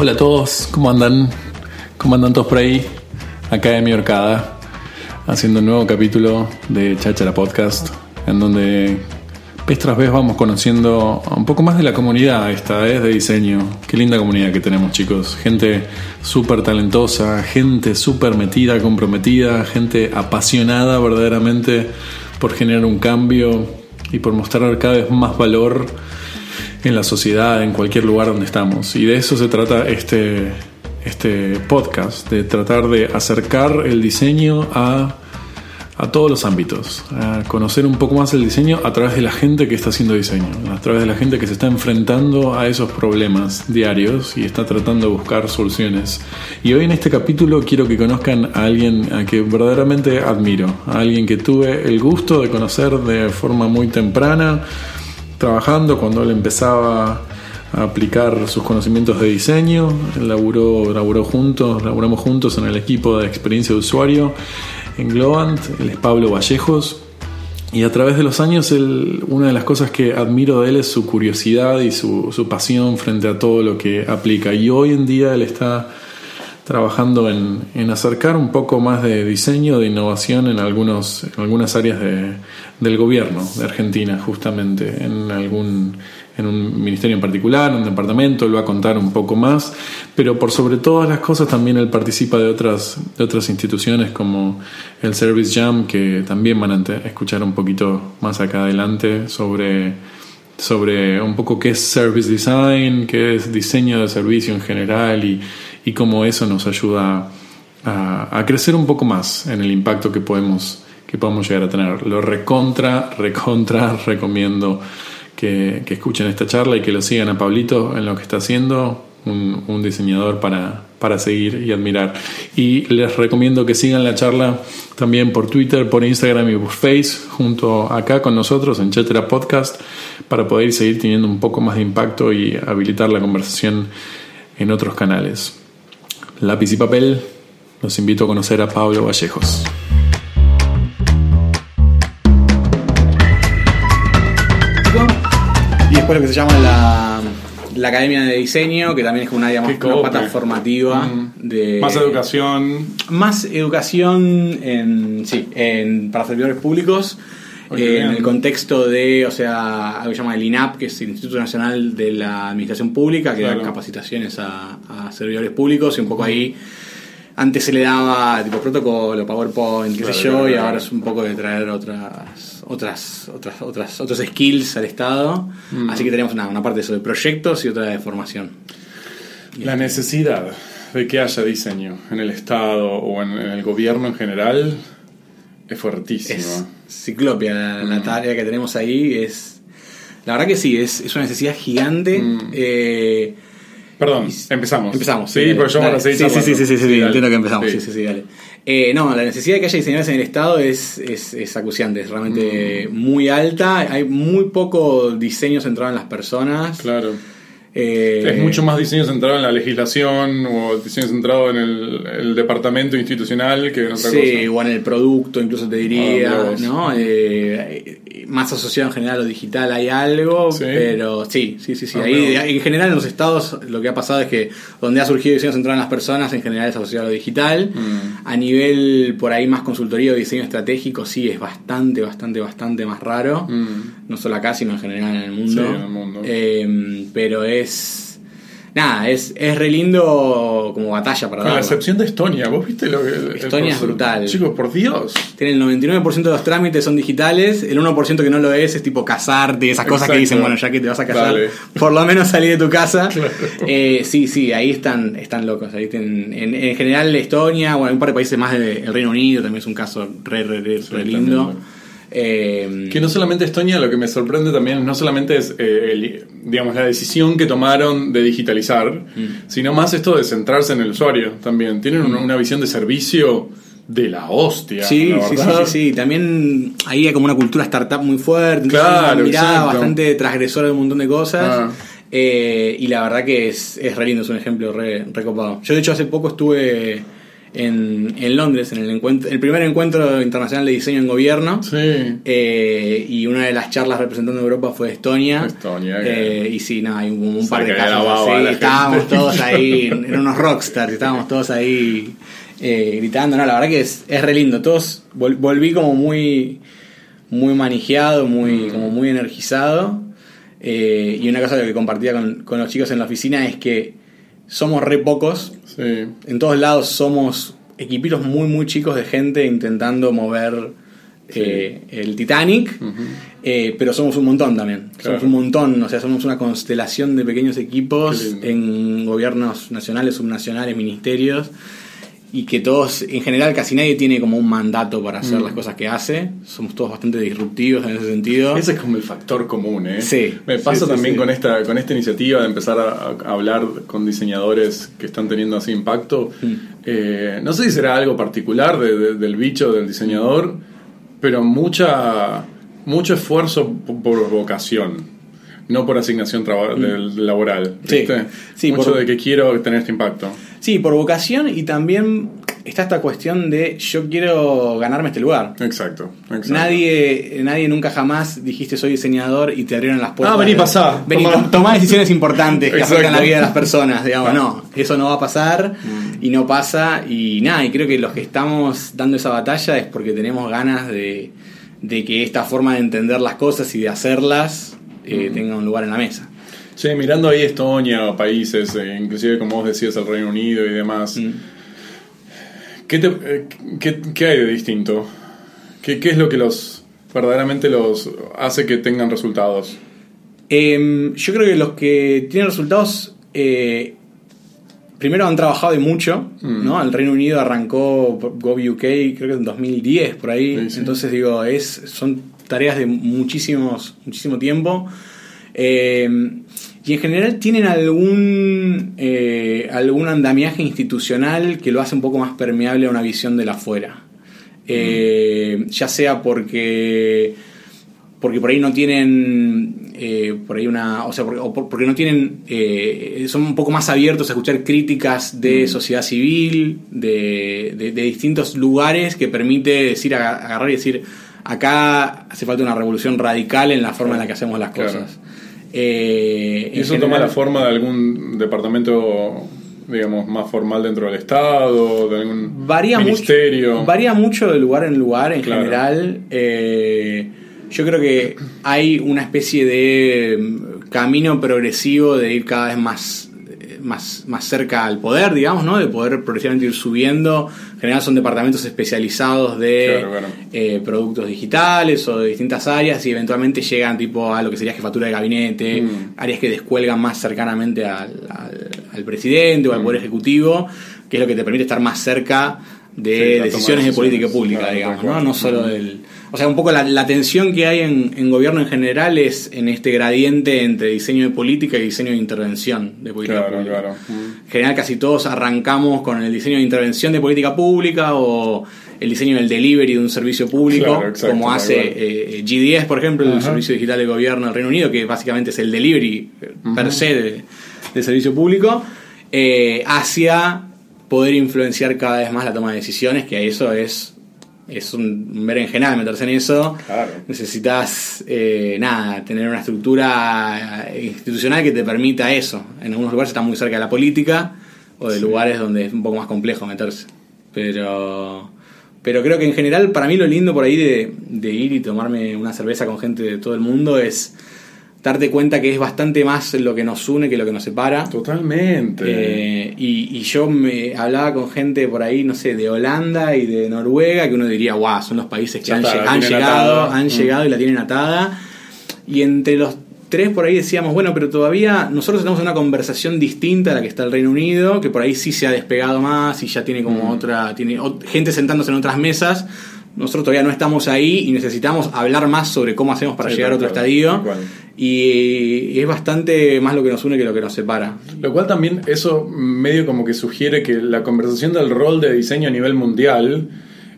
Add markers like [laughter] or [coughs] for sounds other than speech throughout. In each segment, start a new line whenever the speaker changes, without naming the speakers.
Hola a todos, ¿cómo andan? ¿Cómo andan todos por ahí? Academia Orcada, haciendo un nuevo capítulo de Chachara Podcast, en donde vez tras vez vamos conociendo un poco más de la comunidad esta vez de diseño. Qué linda comunidad que tenemos chicos. Gente súper talentosa, gente súper metida, comprometida, gente apasionada verdaderamente por generar un cambio y por mostrar cada vez más valor en la sociedad, en cualquier lugar donde estamos. Y de eso se trata este, este podcast, de tratar de acercar el diseño a, a todos los ámbitos, a conocer un poco más el diseño a través de la gente que está haciendo diseño, a través de la gente que se está enfrentando a esos problemas diarios y está tratando de buscar soluciones. Y hoy en este capítulo quiero que conozcan a alguien a que verdaderamente admiro, a alguien que tuve el gusto de conocer de forma muy temprana, trabajando cuando él empezaba a aplicar sus conocimientos de diseño. Él laburó, laburó juntos, laburamos juntos en el equipo de experiencia de usuario en Globant. Él es Pablo Vallejos. Y a través de los años, una de las cosas que admiro de él es su curiosidad y su, su pasión frente a todo lo que aplica. Y hoy en día él está trabajando en, en, acercar un poco más de diseño, de innovación en, algunos, en algunas áreas de, del gobierno de Argentina, justamente, en algún en un ministerio en particular, en un departamento, él va a contar un poco más, pero por sobre todas las cosas también él participa de otras, de otras instituciones como el Service Jam, que también van a escuchar un poquito más acá adelante sobre, sobre un poco qué es Service Design, qué es diseño de servicio en general y y cómo eso nos ayuda a, a, crecer un poco más en el impacto que podemos, que podemos llegar a tener. Lo recontra, recontra [laughs] recomiendo que, que escuchen esta charla y que lo sigan a Pablito en lo que está haciendo. Un, un, diseñador para, para seguir y admirar. Y les recomiendo que sigan la charla también por Twitter, por Instagram y por Facebook, junto acá con nosotros en Chetera Podcast, para poder seguir teniendo un poco más de impacto y habilitar la conversación en otros canales. Lápiz y papel, los invito a conocer a Pablo Vallejos.
Y después lo que se llama la, la Academia de Diseño, que también es una, digamos, una pata formativa.
Mm.
De,
Más educación.
Más educación en, sí, en, para servidores públicos. En
bien.
el contexto de, o sea, algo que se llama el INAP, que es el Instituto Nacional de la Administración Pública, que
Claro.
da capacitaciones a, a servidores públicos y un poco ahí. Antes se le daba tipo protocolo, PowerPoint, qué sé yo,
claro,
y ahora es un poco de traer otras, otras, otras, otras, otros skills al Estado.
Mm.
Así que tenemos una, una parte de eso de proyectos y otra de formación.
La necesidad de que haya diseño en el Estado o en, en el gobierno en general es fuertísima.
Es ciclopia la, la
Mm.
tarea que tenemos ahí. Es, la verdad que sí, es, es una necesidad gigante.
Mm.
Eh,
Perdón, empezamos.
Empezamos.
Sí, porque yo
dale. sí, sí, sí, sí, sí, sí, entiendo que empezamos.
Sí.
Sí, sí, sí, dale. Eh, no, la necesidad de que haya diseñadores en el Estado es, es, es acuciante, es realmente
Mm.
muy alta. Hay muy poco diseño centrado en las personas.
Claro.
Eh,
Es mucho más diseño centrado en la legislación o diseño centrado en el, el departamento institucional que en otra
Sí,
cosa.
o en el producto, incluso te diría,
Ah.
¿no? Eh, más asociado en general a lo digital hay algo,
Sí.
pero sí, sí, sí, sí.
Ah,
Ahí, en general en los estados lo que ha pasado es que donde ha surgido diseño centrado en las personas, en general es asociado a lo digital.
Mm.
A nivel por ahí más consultoría o diseño estratégico, sí, es bastante, bastante, bastante más raro.
Mm.
No solo acá, sino en general en el mundo.
Sí, en el mundo.
Eh, pero es... Nada, es, es re lindo como batalla para
Con la excepción de Estonia, ¿vos viste lo que. el
Estonia es brutal.
Chicos, por Dios.
Tienen el 99% de los trámites son digitales, el 1% que no lo es es tipo casarte, esas cosas que dicen, bueno, ya que te vas a casar,
Dale.
por lo menos salir de tu casa.
Claro.
Eh, sí, sí, ahí están, están locos. Ahí tienen- en, en general Estonia, bueno, hay un par de países más del Reino Unido, también es un caso re, re, re,
Sí,
re lindo.
también.
Eh,
Que no solamente Estonia, lo que me sorprende también no solamente es eh, el- digamos la decisión que tomaron de digitalizar,
Mm.
sino más esto de centrarse en el usuario también. Tienen una, una visión de servicio de la hostia.
Sí,
la
sí, sí, sí, sí. También ahí hay como una cultura startup muy fuerte,
Claro,
una mirada
exacto.
bastante transgresora de un montón de cosas.
Ah.
Eh, y la verdad que es, es re lindo, es un ejemplo re, re copado. Yo de hecho hace poco estuve en, en Londres, en el, encuentro, el primer encuentro internacional de diseño en gobierno.
Sí.
Eh, y una de las charlas representando a Europa fue Estonia.
Estonia,
Eh, y sí, no, hay un, un par de casos así. Estábamos [laughs] todos ahí, eran unos rockstars, estábamos todos ahí eh, gritando. No, la verdad que es, es re lindo. Todos vol- volví como muy, muy manejado, muy,
Mm.
como muy energizado. Eh, y una cosa que compartía con, con los chicos en la oficina es que somos re pocos.
Sí.
En todos lados somos equipitos muy, muy chicos de gente intentando mover eh, el Titanic. Eh, pero somos un montón también.
Claro.
Somos un montón, o sea, somos una constelación de pequeños equipos en gobiernos nacionales, subnacionales, ministerios. Y que todos, en general, casi nadie tiene como un mandato para hacer
Mm.
las cosas que hace. Somos todos bastante disruptivos en ese sentido.
Ese es como el factor común, ¿eh?
Sí.
Me pasa
sí,
también
sí.
con esta con esta iniciativa de empezar a, a hablar con diseñadores que están teniendo así impacto.
Mm.
Eh, no sé si será algo particular de- de- del bicho del diseñador, pero mucha mucho esfuerzo por vocación. No por asignación del- laboral.
Mm. Sí.
Mucho
por-
de que quiero tener este impacto.
Sí, por vocación y también está esta cuestión de yo quiero ganarme este lugar.
Exacto. exacto.
Nadie, nadie nunca jamás dijiste soy diseñador y te abrieron las puertas.
Ah, vení, pasá,
Vení,
tomá.
tom- tomá decisiones [laughs] importantes que
Exacto.
afectan la vida de las personas. Digamos, no, eso no va a pasar
Mm.
y no pasa. Y nada, y creo que los que estamos dando esa batalla es porque tenemos ganas de, de que esta forma de entender las cosas y de hacerlas eh,
Mm.
tenga un lugar en la mesa.
Che, mirando ahí Estonia o países, eh, inclusive como vos decías el Reino Unido y demás,
Mm.
¿qué, te- eh, qué- qué hay de distinto? ¿Qué, qué es lo que los verdaderamente los hace que tengan resultados?
Em, yo creo que los que tienen resultados, eh, primero han trabajado y mucho,
Mm.
¿no? El Reino Unido arrancó GovUK creo que en 2010, por ahí.
Sí, sí.
Entonces digo, es, son tareas de muchísimos, muchísimo tiempo. Em, y en general tienen algún, eh, algún andamiaje institucional que lo hace un poco más permeable a una visión de la afuera. Eh, ya sea porque porque por ahí no tienen eh, por ahí una o sea porque, o por- porque no tienen eh, son un poco más abiertos a escuchar críticas de sociedad civil de, de- de distintos lugares que permite decir aga- agarrar y decir acá hace falta una revolución radical en la forma en la que hacemos las
Claro.
Eh,
¿Y
en
eso toma la forma de algún departamento, digamos, más formal dentro del Estado, de algún
varía
ministerio?
mucho varía mucho de lugar en lugar en
Claro.
general Eh, yo creo que hay una especie de mm, camino progresivo de ir cada vez más más, más cerca al poder, digamos, ¿no? De poder progresivamente ir subiendo. En general son departamentos especializados de
Claro, claro.
eh, productos digitales o de distintas áreas y eventualmente llegan tipo a lo que sería jefatura de gabinete,
Mm.
áreas que descuelgan más cercanamente al, al- al presidente o al
Mm.
Poder Ejecutivo, que es lo que te permite estar más cerca de
Sí,
decisiones
de
política pública,
claro,
digamos, ¿no? No solo del... O sea, un poco la, la tensión que hay en, en gobierno en general es en este gradiente entre diseño de política y diseño de intervención de política
Claro,
pública.
claro.
En general casi todos arrancamos con el diseño de intervención de política pública o el diseño del delivery de un servicio público,
Claro, exacto,
como hace
cual.
eh, GDS, por ejemplo, el. Servicio Digital de Gobierno del Reino Unido, que básicamente es el delivery eh, per se de, de servicio público, eh, hacia poder influenciar cada vez más la toma de decisiones, que eso es, es un berenjenal meterse en eso.
Claro.
Necesitas, eh, nada, tener una estructura eh, institucional que te permita eso. En algunos lugares está muy cerca de la política o de lugares donde es un poco más complejo meterse. Pero, pero creo que en general, para mí lo lindo por ahí de, de ir y tomarme una cerveza con gente de todo el mundo es darte cuenta que es bastante más lo que nos une que lo que nos separa.
Totalmente.
Eh, y, y yo me hablaba con gente por ahí, no sé, de Holanda y de Noruega, que uno diría, guau, son los países que
Ya
han,
está,
llegado,
atada".
han
Mm.
llegado y la tienen atada. Y entre los tres por ahí decíamos, bueno, pero todavía nosotros estamos en una conversación distinta a la que está el Reino Unido, que por ahí sí se ha despegado más y ya tiene como
Mm.
otra, tiene gente sentándose en otras mesas. Nosotros todavía no estamos ahí y necesitamos hablar más sobre cómo hacemos para
Sí,
llegar a otro
cual,
estadio. Y es bastante más lo que nos une que lo que nos separa.
Lo cual también eso medio como que sugiere que la conversación del rol de diseño a nivel mundial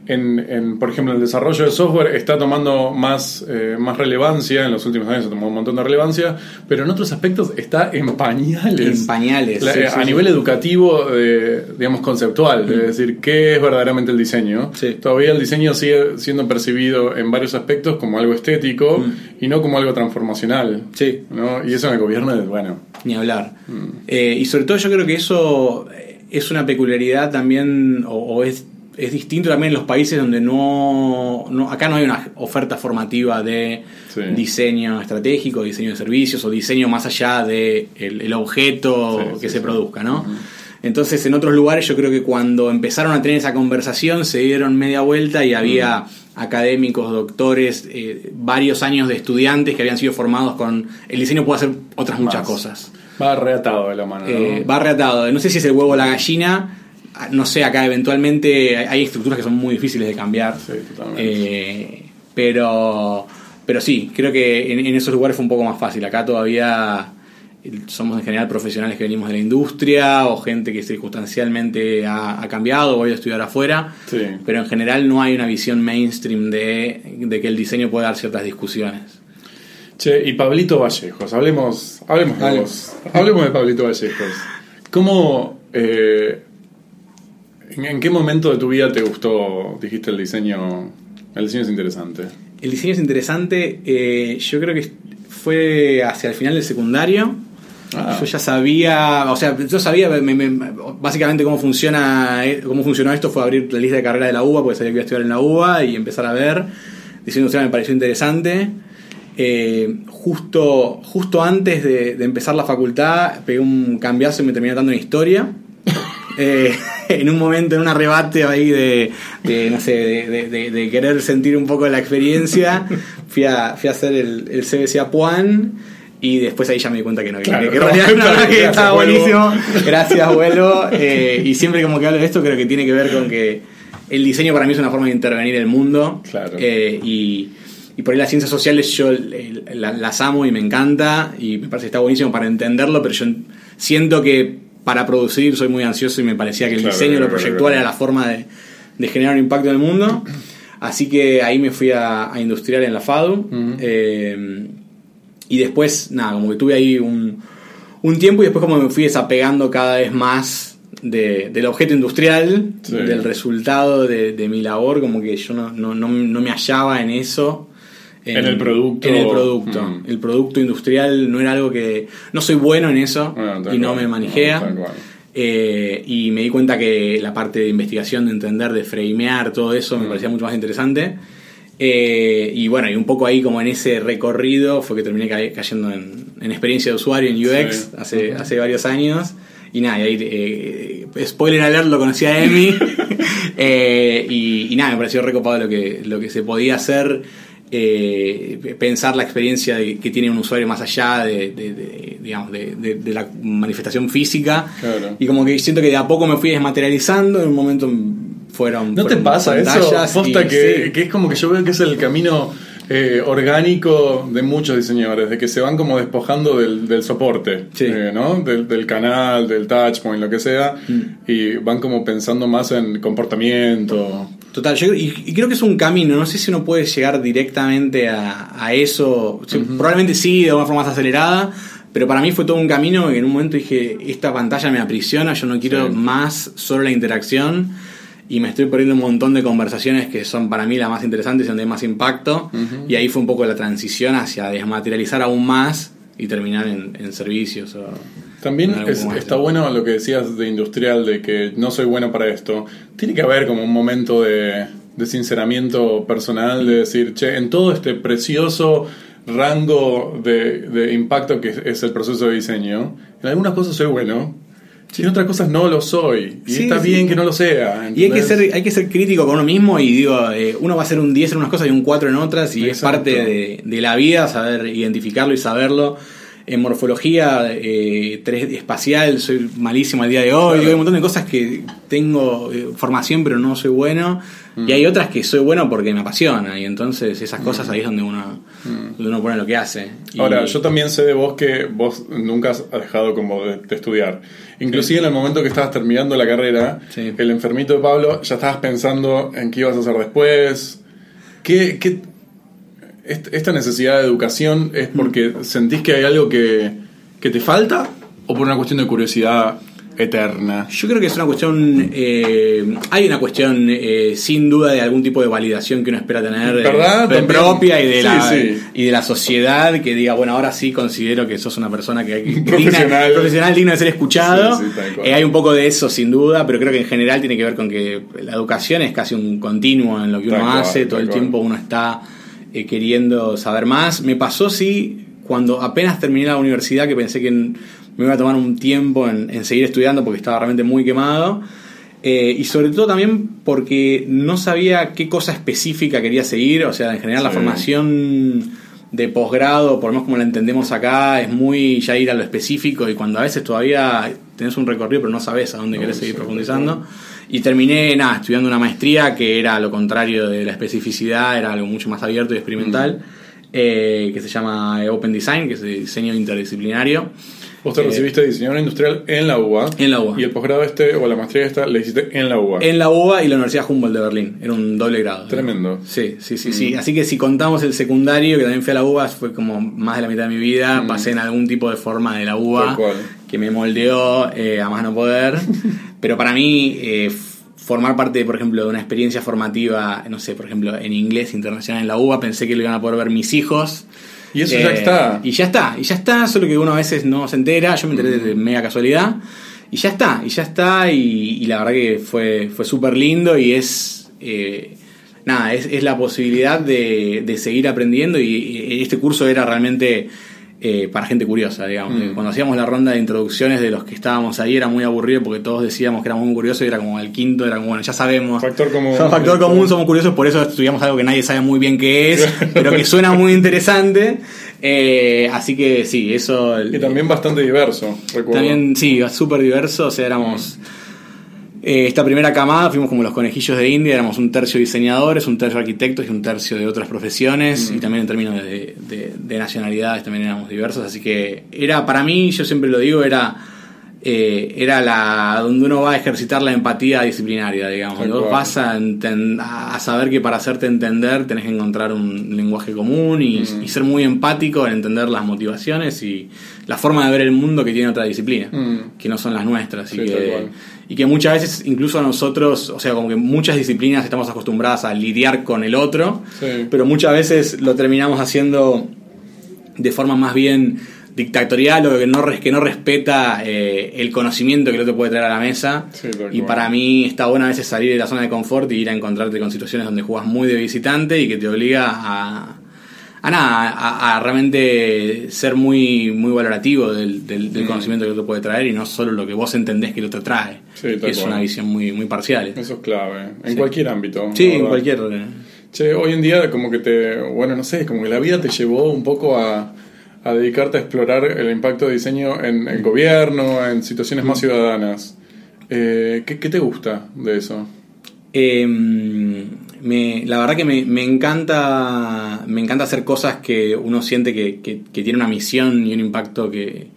en, en, por ejemplo, el desarrollo de software está tomando más, eh, más relevancia, en los últimos años ha tomado un montón de relevancia, pero en otros aspectos está en pañales.
En pañales.
La-
sí,
a
sí,
nivel
sí.
educativo, eh, digamos, conceptual, es decir, ¿qué es verdaderamente el diseño? Todavía el diseño sigue siendo percibido en varios aspectos como algo estético y no como algo transformacional.
Sí.
¿no? Y eso en el gobierno es, bueno,
Ni hablar. Eh, y sobre todo yo creo que eso eh, es una peculiaridad también, o, o es, es distinto también en los países donde no, no- acá no hay una oferta formativa de
Sí.
diseño estratégico, diseño de servicios o diseño más allá de el, el objeto
Sí,
que
sí,
se produzca, ¿no? Entonces en otros lugares yo creo que cuando empezaron a tener esa conversación se dieron media vuelta y había académicos, doctores, eh, varios años de estudiantes que habían sido formados con el diseño puede hacer otras muchas cosas.
va reatado de la mano. ¿no?
Eh, va reatado. No sé si es el huevo o la gallina. Ah, No sé, acá eventualmente hay- hay estructuras que son muy difíciles de cambiar.
Sí, totalmente.
Eh, pero, pero sí, creo que en, en esos lugares fue un poco más fácil. Acá todavía somos en general profesionales que venimos de la industria o gente que circunstancialmente ha, ha cambiado o ha ido a estudiar afuera.
Sí.
Pero en general no hay una visión mainstream de, de que el diseño puede dar ciertas discusiones.
Che, y Pablito Vallejos, hablemos, hablemos de vos. Hablemos de Pablito Vallejos. ¿Cómo, eh, en, qué momento de tu vida te gustó, dijiste el diseño, el diseño es interesante?
El diseño es interesante. eh, yo creo que fue hacia el final del secundario.
Ah.
Yo ya sabía, o sea, yo sabía me- me- básicamente cómo funciona, eh, cómo funcionó esto fue abrir la lista de carrera de la UBA, porque sabía que iba a estudiar en la UBA y empezar a ver. Diseño industrial me pareció interesante. Eh, justo, justo antes de, de empezar la facultad pegué un cambiazo y me terminé dando en historia. Eh, [laughs] en un momento, en un arrebate ahí de, de, no sé, de, de- de- de querer sentir un poco la experiencia, fui a, fui a hacer el, el CBC Apuan y después ahí ya me di cuenta que no,
Claro,
que, [laughs]
no, [laughs]
que estaba buenísimo. Gracias, vuelo. Eh, y siempre como que hablo de esto, creo que tiene que ver con que el diseño para mí es una forma de intervenir el mundo.
Claro.
Eh, y, y por ahí las ciencias sociales yo eh, la- las amo y me encanta y me parece que está buenísimo para entenderlo, pero yo siento que para producir soy muy ansioso y me parecía que el
Claro,
diseño, lo proyectual
claro.
era la forma de, de generar un impacto en el mundo. Así que ahí me fui a, a industrial en la FADU. eh, y después, nada, como que tuve ahí un, un tiempo y después como me fui desapegando cada vez más de- del objeto industrial,
Sí.
del resultado de, de mi labor, como que yo no, no, no, no me hallaba en eso.
En el producto.
En el producto.
Mm.
El producto industrial no era algo que... No soy bueno en eso
Ah,
y no me manijea.
No.
Eh, y me di cuenta que la parte de investigación, de entender, de framear, todo eso me
Mm.
parecía mucho más interesante. Eh, y bueno, y un poco ahí como en ese recorrido fue que terminé ca- cayendo en, en experiencia de usuario en UX
Sí.
hace, hace varios años. Y nada, y ahí, eh, spoiler alert, lo conocí a Emi. [laughs] Eh, y, y nada, me pareció recopado lo que, lo que se podía hacer. Eh, pensar la experiencia de- que tiene un usuario más allá de, de- de, digamos, la manifestación física.
Claro.
Y como que siento que de a poco me fui desmaterializando. En un momento fueron.
¿No te pasa eso? Posta
y-
que,
sí.
que es como que yo veo que es el camino eh, orgánico de muchos diseñadores, de que se van como despojando del, del soporte,
Sí.
eh, ¿no? Del, del canal, del touchpoint, lo que sea,
Mm.
y van como pensando más en comportamiento.
Total, yo, y, y creo que es un camino, no sé si uno puede llegar directamente a, a eso, probablemente sí, de una forma más acelerada, pero para mí fue todo un camino y en un momento dije, esta pantalla me aprisiona, yo no quiero
Sí.
más solo la interacción y me estoy perdiendo un montón de conversaciones que son para mí las más interesantes y donde hay más impacto y ahí fue un poco la transición hacia desmaterializar aún más y terminar en, en servicios. O,
También
en
es- está
esto.
bueno lo que decías de industrial, de que no soy bueno para esto. Tiene que haber como un momento de, de sinceramiento personal, de decir, che, en todo este precioso rango de, de impacto que es el proceso de diseño, en algunas cosas soy bueno, y en otras cosas no lo soy. Y
Sí,
está
sí.
bien que no lo sea.
Y hay que, ser, hay que ser crítico con uno mismo y digo, eh, uno va a ser un 10 en unas cosas y un 4 en otras y es parte de, de la vida saber identificarlo y saberlo. En morfología eh, 3 espacial soy malísimo al día de hoy. Hay un montón de cosas que tengo eh, formación pero no soy bueno. Y hay otras que soy bueno porque me apasiona. Y entonces esas cosas ahí es donde uno, donde uno pone lo que hace. Y-
Ahora, yo también sé de vos que vos nunca has dejado como de, de estudiar. Inclusive en el momento que estabas terminando la carrera,
Sí.
el enfermito de Pablo, ya estabas pensando en qué ibas a hacer después. ¿Qué, qué- esta necesidad de educación es porque sentís que hay algo que, que te falta o por una cuestión de curiosidad eterna?
Yo creo que es una cuestión, eh, hay una cuestión eh, sin duda de algún tipo de validación que uno espera tener eh,
¿Verdad?
de
También.
propia y de,
Sí,
la,
sí.
y de la sociedad que diga, bueno, ahora sí considero que sos una persona que hay [laughs]
Profesional.
digna, profesional digno de ser escuchado.
Sí.
Eh, hay un poco de eso sin duda, pero creo que en general tiene que ver con que la educación es casi un continuo en lo que uno
Tal cual,
hace, todo el
cual.
tiempo uno está eh, queriendo saber más. Me pasó sí cuando apenas terminé la universidad que pensé que me iba a tomar un tiempo en, en seguir estudiando porque estaba realmente muy quemado. Eh, y sobre todo también porque no sabía qué cosa específica quería seguir. O sea, en general la formación de posgrado, por lo menos como la entendemos acá, es muy ya ir a lo específico y cuando a veces todavía tenés un recorrido pero no sabes a dónde
No,
querés seguir profundizando. Y terminé, nada, estudiando una maestría que era lo contrario de la especificidad, era algo mucho más abierto y experimental, eh, que se llama Open Design, que es diseño interdisciplinario.
Vos te
Eh,
recibiste de diseñador industrial en la UBA.
En la UBA.
Y el posgrado este, o la maestría esta, la hiciste en la UBA.
En la UBA y la Universidad Humboldt de Berlín. Era un doble grado.
Tremendo.
Sí, sí, sí, sí. Así que si contamos el secundario, que también fui a la UBA, fue como más de la mitad de mi vida. Pasé en algún tipo de forma de la UBA que me moldeó eh, a más no poder. [laughs] Pero para mí, eh, formar parte, por ejemplo, de una experiencia formativa, no sé, por ejemplo, en inglés internacional en la UBA, pensé que lo iban a poder ver mis hijos.
Y eso ya
Eh,
está.
Y ya está, y ya está, solo que uno a veces no se entera, yo me enteré de mega casualidad, y ya está, y ya está, y, y la verdad que fue, fue súper lindo y es... eh, Nada, es, es la posibilidad de, de seguir aprendiendo y, y este curso era realmente eh, para gente curiosa, digamos.
Mm.
Cuando hacíamos la ronda de introducciones de los que estábamos ahí era muy aburrido porque todos decíamos que éramos muy curiosos y era como el quinto, era como, bueno, ya sabemos.
Factor común. [laughs]
Factor común, somos curiosos, por eso estudiamos algo que nadie sabe muy bien qué es, [laughs] pero que suena muy interesante. Eh, así que sí, eso.
Y también bastante diverso, recuerdo.
También, sí, súper diverso. O sea, éramos. Eh, esta primera camada fuimos como los conejillos de India, éramos un tercio diseñadores, un tercio arquitectos y un tercio de otras profesiones, y también en términos de, de- de nacionalidades también éramos diversos, así que era, para mí, yo siempre lo digo, era, eh, era la donde uno va a ejercitar la empatía disciplinaria, digamos, vos
cual.
vas a, a saber que para hacerte entender tenés que encontrar un lenguaje común y, y ser muy empático en entender las motivaciones y la forma de ver el mundo que tiene otra disciplina,
Mm.
que no son las nuestras. y,
Sí,
que,
cual.
y que muchas veces, incluso a nosotros, o sea, como que muchas disciplinas estamos acostumbradas a lidiar con el otro,
Sí.
pero muchas veces lo terminamos haciendo de forma más bien dictatorial o que no, res- que no respeta eh, el conocimiento que el otro puede traer a la mesa.
Sí,
y
cual.
para mí está bueno a veces salir de la zona de confort y ir a encontrarte con situaciones donde juegas muy de visitante y que te obliga a, a nada, a, a realmente ser muy, muy valorativo del, del- del
Mm.
conocimiento que el otro puede traer y no solo lo que vos entendés que el otro trae.
Sí,
que es
cual.
una visión muy, muy parcial.
Eso es clave. En
Sí.
cualquier ámbito.
Sí, en cualquier...
Che, hoy en día como que te, bueno, no sé, como que la vida te llevó un poco a, a dedicarte a explorar el impacto de diseño en el gobierno, en situaciones más ciudadanas. Eh, ¿qué, te gusta de eso?
Eh, me- la verdad que me, encanta me encanta hacer cosas que uno siente que, que tiene una misión y un impacto que,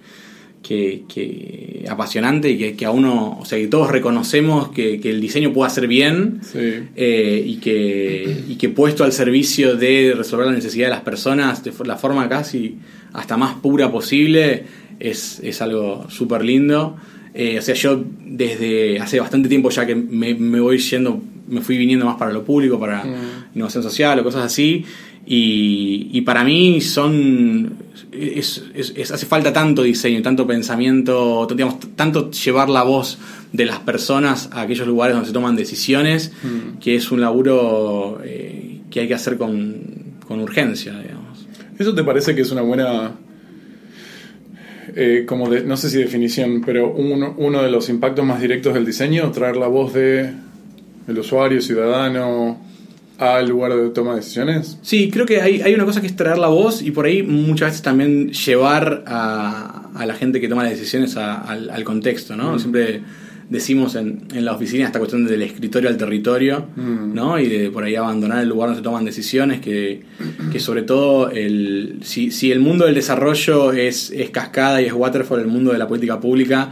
que, que apasionante y que, que a uno, o sea, que todos reconocemos que, que el diseño puede hacer bien
Sí.
eh, y, que, y que puesto al servicio de resolver la necesidad de las personas de la forma casi hasta más pura posible es, es algo súper lindo. Eh, o sea, yo desde hace bastante tiempo ya que me, me voy yendo, me fui viniendo más para lo público, para
Mm.
innovación social o cosas así. Y, y para mí son. Es, es- es- hace falta tanto diseño, tanto pensamiento, digamos, tanto llevar la voz de las personas a aquellos lugares donde se toman decisiones,
Mm.
que es un laburo eh, que hay que hacer con, con urgencia, digamos.
¿Eso te parece que es una buena, eh, como de, no sé si definición, pero uno, uno de los impactos más directos del diseño, traer la voz de el usuario, ciudadano? Al lugar de toma de decisiones?
Sí, creo que hay, hay una cosa que es traer la voz y por ahí muchas veces también llevar a, a la gente que toma las decisiones a- al, al contexto, ¿no? Siempre decimos en, en la oficina esta cuestión del escritorio al territorio,
Mm.
¿no? Y de por ahí abandonar el lugar donde se toman decisiones, que, que sobre todo el, si, si el mundo del desarrollo es, es cascada y es waterfall, el mundo de la política pública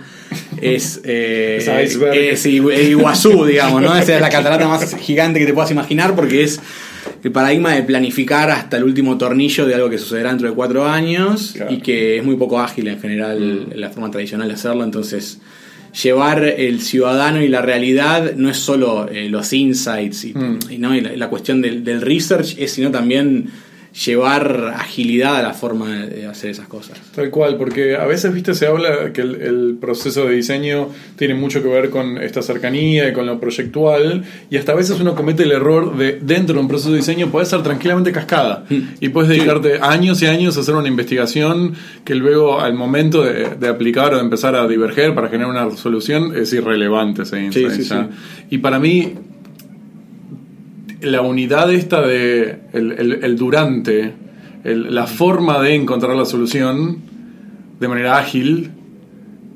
es, [laughs] eh,
Es
es es Iguazú, digamos, ¿no? Esa es la catarata más gigante que te puedas imaginar porque es el paradigma de planificar hasta el último tornillo de algo que sucederá dentro de cuatro años
Claro.
y que es muy poco ágil en general la forma tradicional de hacerlo. Entonces, llevar el ciudadano y la realidad no es solo eh, los insights y,
Mm.
y, ¿no? y la, la cuestión del, del research, es sino también llevar agilidad a la forma de hacer esas cosas.
Tal cual, porque a veces, viste, se habla que el, el proceso de diseño tiene mucho que ver con esta cercanía y con lo proyectual, y hasta a veces uno comete el error de, dentro de un proceso de diseño, puede ser tranquilamente cascada, y puedes dedicarte años y años a hacer una investigación que luego, al momento de, de aplicar o de empezar a diverger para generar una solución, es irrelevante ese insight
sí, sí.
Y para mí, la unidad esta de el, el- el durante, el- la forma de encontrar la solución de manera ágil,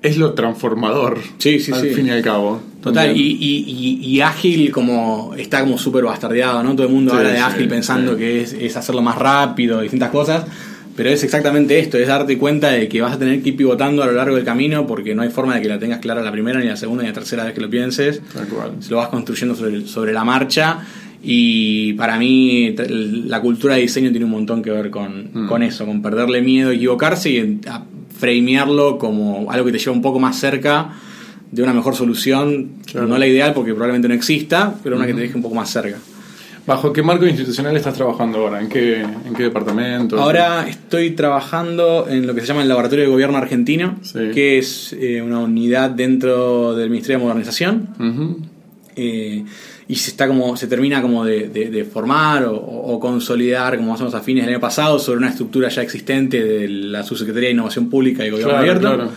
es lo transformador.
Sí, sí,
al
sí.
fin y al cabo.
Total, y, y- y- y ágil como está como súper bastardeado, ¿no? Todo el mundo
Sí,
habla de
sí,
ágil pensando que es, es hacerlo más rápido, distintas cosas, pero es exactamente esto, es darte cuenta de que vas a tener que ir pivotando a lo largo del camino porque no hay forma de que la tengas clara la primera, ni la segunda, ni la tercera vez que lo pienses.
Tal cual.
Se lo vas construyendo sobre, sobre la marcha y para mí la cultura de diseño tiene un montón que ver con,
Mm.
con eso, con perderle miedo, equivocarse y a framearlo como algo que te lleva un poco más cerca de una mejor solución,
Claro.
no la ideal porque probablemente no exista, pero una que te deje un poco más cerca.
¿Bajo qué marco institucional estás trabajando ahora? ¿En qué, en qué departamento?
Ahora estoy trabajando en lo que se llama el Laboratorio de Gobierno Argentino,
Sí.
que es eh, una unidad dentro del Ministerio de Modernización. Eh, y se está como se termina como de, de- de formar o, o consolidar como hacemos a fines del año pasado sobre una estructura ya existente de la subsecretaría de innovación pública y gobierno
Claro,
abierto
claro.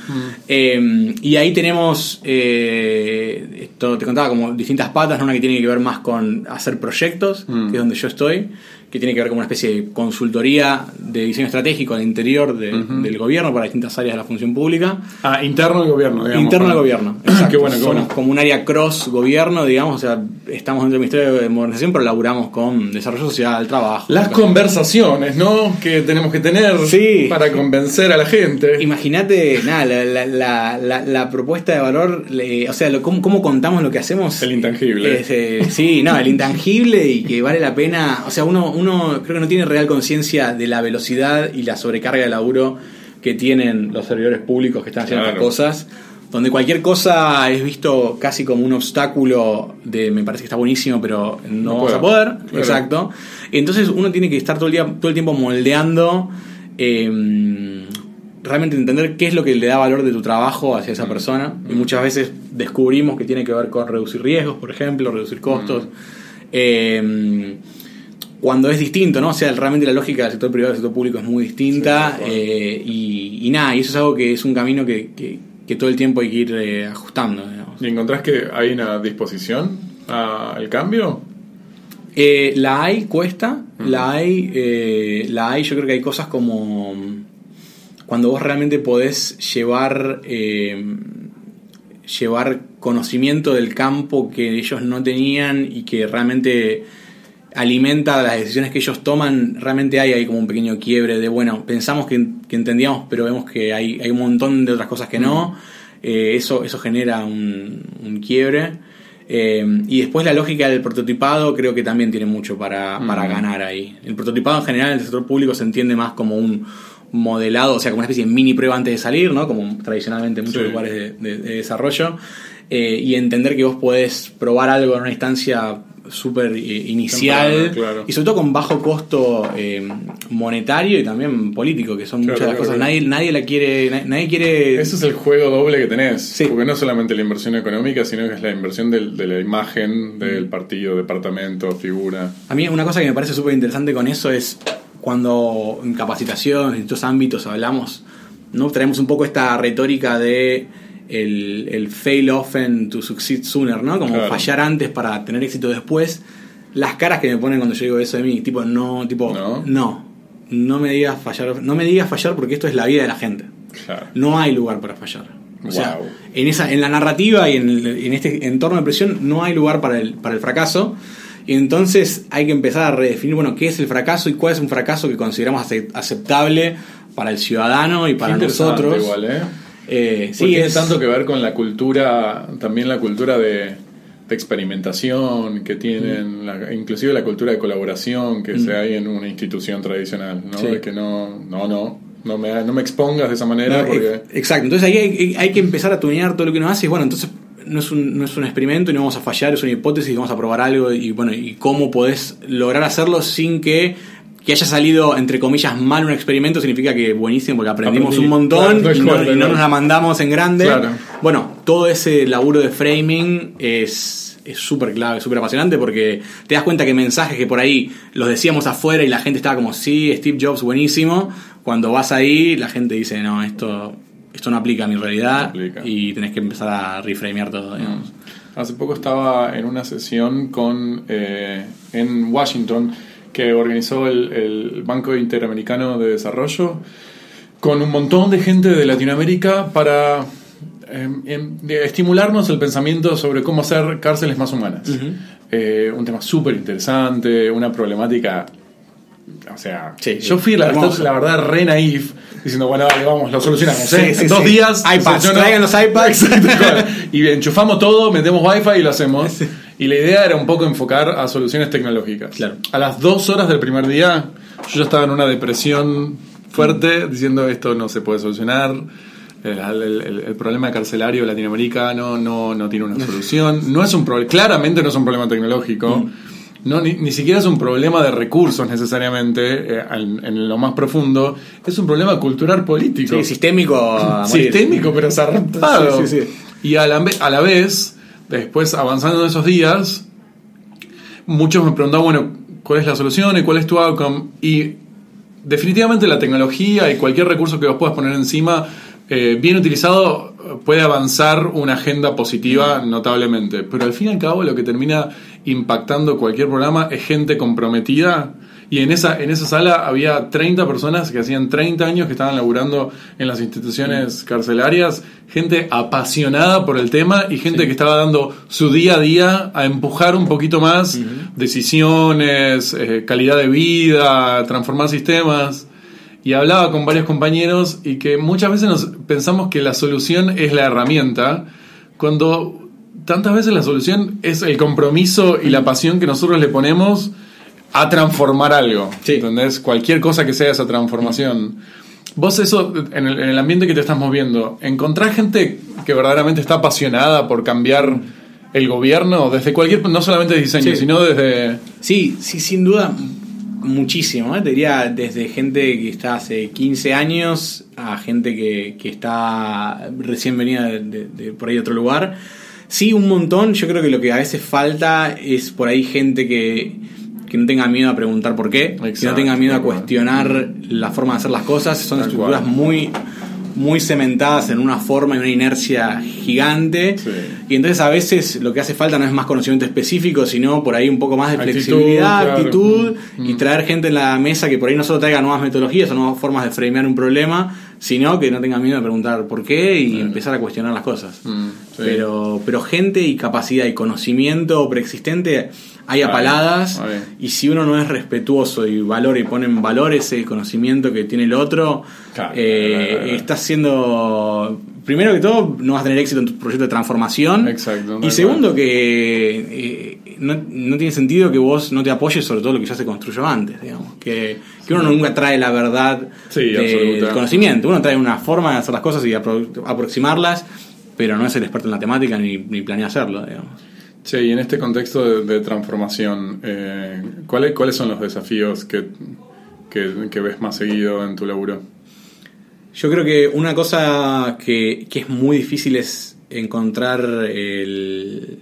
Eh, y ahí tenemos eh, esto te contaba como distintas patas ¿no? una que tiene que ver más con hacer proyectos
Mm.
que es donde yo estoy que tiene que ver con una especie de consultoría de diseño estratégico al interior de- del gobierno para distintas áreas de la función pública
Ah, interno del gobierno, digamos.
Interno
para-
gobierno. [coughs]
Qué
Exacto.
bueno, qué
Somos
bueno.
como un área cross gobierno, digamos, o sea, estamos dentro del Ministerio de Modernización, pero laburamos con desarrollo social, trabajo.
Las conversaciones, ¿no? Que tenemos que tener
Sí.
para convencer a la gente.
Imagínate, nada, la, la- la- la- propuesta de valor, o sea, lo- cómo, cómo contamos lo que hacemos.
El intangible.
Es, eh, sí, no, el intangible y que vale la pena. O sea, uno, uno creo que no tiene real conciencia de la velocidad y la sobrecarga de laburo que tienen los servidores públicos que están haciendo
Claro.
estas cosas. Donde cualquier cosa es visto casi como un obstáculo de me parece que está buenísimo, pero no,
No
vamos a poder.
Claro.
Exacto. Entonces uno tiene que estar todo el día, todo el tiempo moldeando. eh, realmente entender qué es lo que le da valor de tu trabajo hacia esa persona. Y muchas veces descubrimos que tiene que ver con reducir riesgos, por ejemplo, reducir costos. Eh, cuando es distinto, ¿no? O sea, realmente la lógica del sector privado y del sector público es muy distinta.
Sí,
eh, y, y nada, y eso es algo que es un camino que, que- que todo el tiempo hay que ir eh, ajustando, digamos.
¿Y encontrás que hay una disposición al cambio?
Eh, la hay, cuesta. La hay, eh, la hay. Yo creo que hay cosas como cuando vos realmente podés llevar eh, llevar conocimiento del campo que ellos no tenían y que realmente alimenta las decisiones que ellos toman, realmente hay ahí como un pequeño quiebre de, bueno, pensamos que, que entendíamos, pero vemos que hay, hay un montón de otras cosas que no. Eh, eso, eso genera un, un quiebre. Eh, y después la lógica del prototipado creo que también tiene mucho para, para ganar ahí. El prototipado en general en el sector público se entiende más como un modelado, o sea, como una especie de mini prueba antes de salir, ¿no? Como tradicionalmente en muchos
Sí.
lugares de, de- de desarrollo. Eh, y entender que vos podés probar algo en una instancia súper eh, inicial
claro.
y sobre todo con bajo costo eh, monetario y también político, que son
Claro,
muchas de las
claro,
cosas. Nadie, nadie la quiere, na- nadie quiere
Ese es el juego doble que tenés.
Sí.
Porque no es solamente la inversión económica, sino que es la inversión del- de la imagen del partido, departamento, figura.
A mí una cosa que me parece súper interesante con eso es cuando en capacitación, en estos ámbitos hablamos, ¿no? traemos un poco esta retórica de el, el fail often to succeed sooner, ¿no? Como
Claro.
fallar antes para tener éxito después. las caras que me ponen cuando yo digo eso de mí, tipo, no, tipo,
No.
no, no, me digas fallar, no me digas fallar porque esto es la vida de la gente.
Claro.
No hay lugar para fallar. O sea,
Wow.
en, esa, en la narrativa y en, el- en este entorno de presión no hay lugar para el, para el fracaso. Y entonces hay que empezar a redefinir, bueno, qué es el fracaso y cuál es un fracaso que consideramos ace- aceptable para el ciudadano y para nosotros.
Igual, ¿eh?
Eh, sí,
tiene
es
tanto que ver con la cultura, también la cultura de, de experimentación que tienen, la- inclusive la cultura de colaboración que se hay en una institución tradicional, ¿no?
Mm. Sí.
De que no, no, no, no me, no me expongas de esa manera
No,
porque...
ex- Exacto, entonces ahí hay, hay que empezar a tunear todo lo que uno hace y bueno, entonces no es, un, no es un experimento y no vamos a fallar, es una hipótesis, vamos a probar algo y bueno, y cómo podés lograr hacerlo sin que, que haya salido, entre comillas, mal un experimento significa que buenísimo porque aprendimos
Aprendí.
un montón
Claro,
y, no, y no nos la mandamos en grande.
Claro.
Bueno, todo ese laburo de framing es es súper clave, súper apasionante porque te das cuenta que mensajes que por ahí los decíamos afuera y la gente estaba como, sí, Steve Jobs buenísimo, cuando vas ahí la gente dice, no, esto, esto no aplica a mi realidad
No aplica.
y tenés que empezar a reframear todo, digamos.
Hace poco estaba en una sesión con eh, en Washington que organizó el, el Banco Interamericano de Desarrollo con un montón de gente de Latinoamérica para eh, em, de estimularnos el pensamiento sobre cómo hacer cárceles más humanas. Eh, un tema súper interesante, una problemática. O sea,
Sí,
yo fui la, la verdad re naif diciendo, bueno, vale, vamos, lo solucionamos.
Sí,
¿eh?
sí,
en dos días.
iPads, traigan los iPads. [laughs]
Y enchufamos todo, metemos wifi y lo hacemos. Y la idea era un poco enfocar a soluciones tecnológicas.
Claro.
A las dos horas del primer día, yo ya estaba en una depresión fuerte, diciendo esto no se puede solucionar. El, el- el- problema carcelario latinoamericano no, no tiene una [laughs] solución. No es un problema, claramente no es un problema tecnológico. No, ni, ni siquiera es un problema de recursos necesariamente, eh, en, en lo más profundo. Es un problema cultural político
Sí, sistémico a [laughs] morir.
sistémico, pero zarpado.
Sí, sí, sí.
Y a la, a la vez, después avanzando en esos días, muchos me preguntaban, bueno, ¿cuál es la solución y cuál es tu outcome? Y definitivamente la tecnología y cualquier recurso que vos puedas poner encima, eh, bien utilizado, puede avanzar una agenda positiva notablemente. Pero al fin y al cabo lo que termina impactando cualquier programa es gente comprometida. Y en esa, en esa sala había 30 personas que hacían 30 años que estaban laburando en las instituciones carcelarias, gente apasionada por el tema y gente que estaba dando su día a día a empujar un poquito más decisiones, eh, calidad de vida, transformar sistemas. Y hablaba con varios compañeros y que muchas veces nos pensamos que la solución es la herramienta, cuando tantas veces la solución es el compromiso y la pasión que nosotros le ponemos a transformar algo.
Sí.
¿Entendés? Cualquier cosa que sea esa transformación. Vos eso, en el, en el ambiente que te estás moviendo, ¿encontrás gente que verdaderamente está apasionada por cambiar el gobierno? Desde cualquier, no solamente de diseño,
Sí.
sino desde...
Sí, sí, sin duda, muchísimo. ¿eh? Te diría desde gente que está hace 15 años a gente que, que está recién venida de, de- de por ahí otro lugar. Sí, un montón. Yo creo que lo que a veces falta es por ahí gente que, que no tenga miedo a preguntar por qué, que no
Exacto,
tenga miedo a cuestionar la forma de hacer las cosas. Son
Tal
estructuras
cual.
muy muy cementadas en una forma y una inercia gigante
Sí.
y entonces a veces lo que hace falta no es más conocimiento específico sino por ahí un poco más de
Actitud,
flexibilidad,
claro.
actitud
Mm.
y traer gente en la mesa que por ahí no solo traiga nuevas metodologías o nuevas formas de framear un problema, sino que no tenga miedo de preguntar por qué y empezar a cuestionar las cosas.
Mm, sí.
Pero, pero gente y capacidad y conocimiento preexistente hay a
Hay,
paladas
hay.
y si uno no es respetuoso y valora y pone en valor ese conocimiento que tiene el otro,
Claro,
eh, estás siendo, primero que todo, no vas a tener éxito en tu proyecto de transformación.
Exacto,
Y segundo, que eh, no, no tiene sentido que vos no te apoyes sobre todo lo que ya se construyó antes, digamos. Que, que uno nunca trae la verdad
Sí,
del conocimiento. Uno trae una forma de hacer las cosas y apro- aproximarlas, pero no es el experto en la temática ni, ni planea hacerlo, digamos.
Che, y en este contexto de, de transformación, eh, ¿cuáles, ¿cuáles son los desafíos que, que, que ves más seguido en tu laburo?
Yo creo que una cosa que, que es muy difícil es encontrar el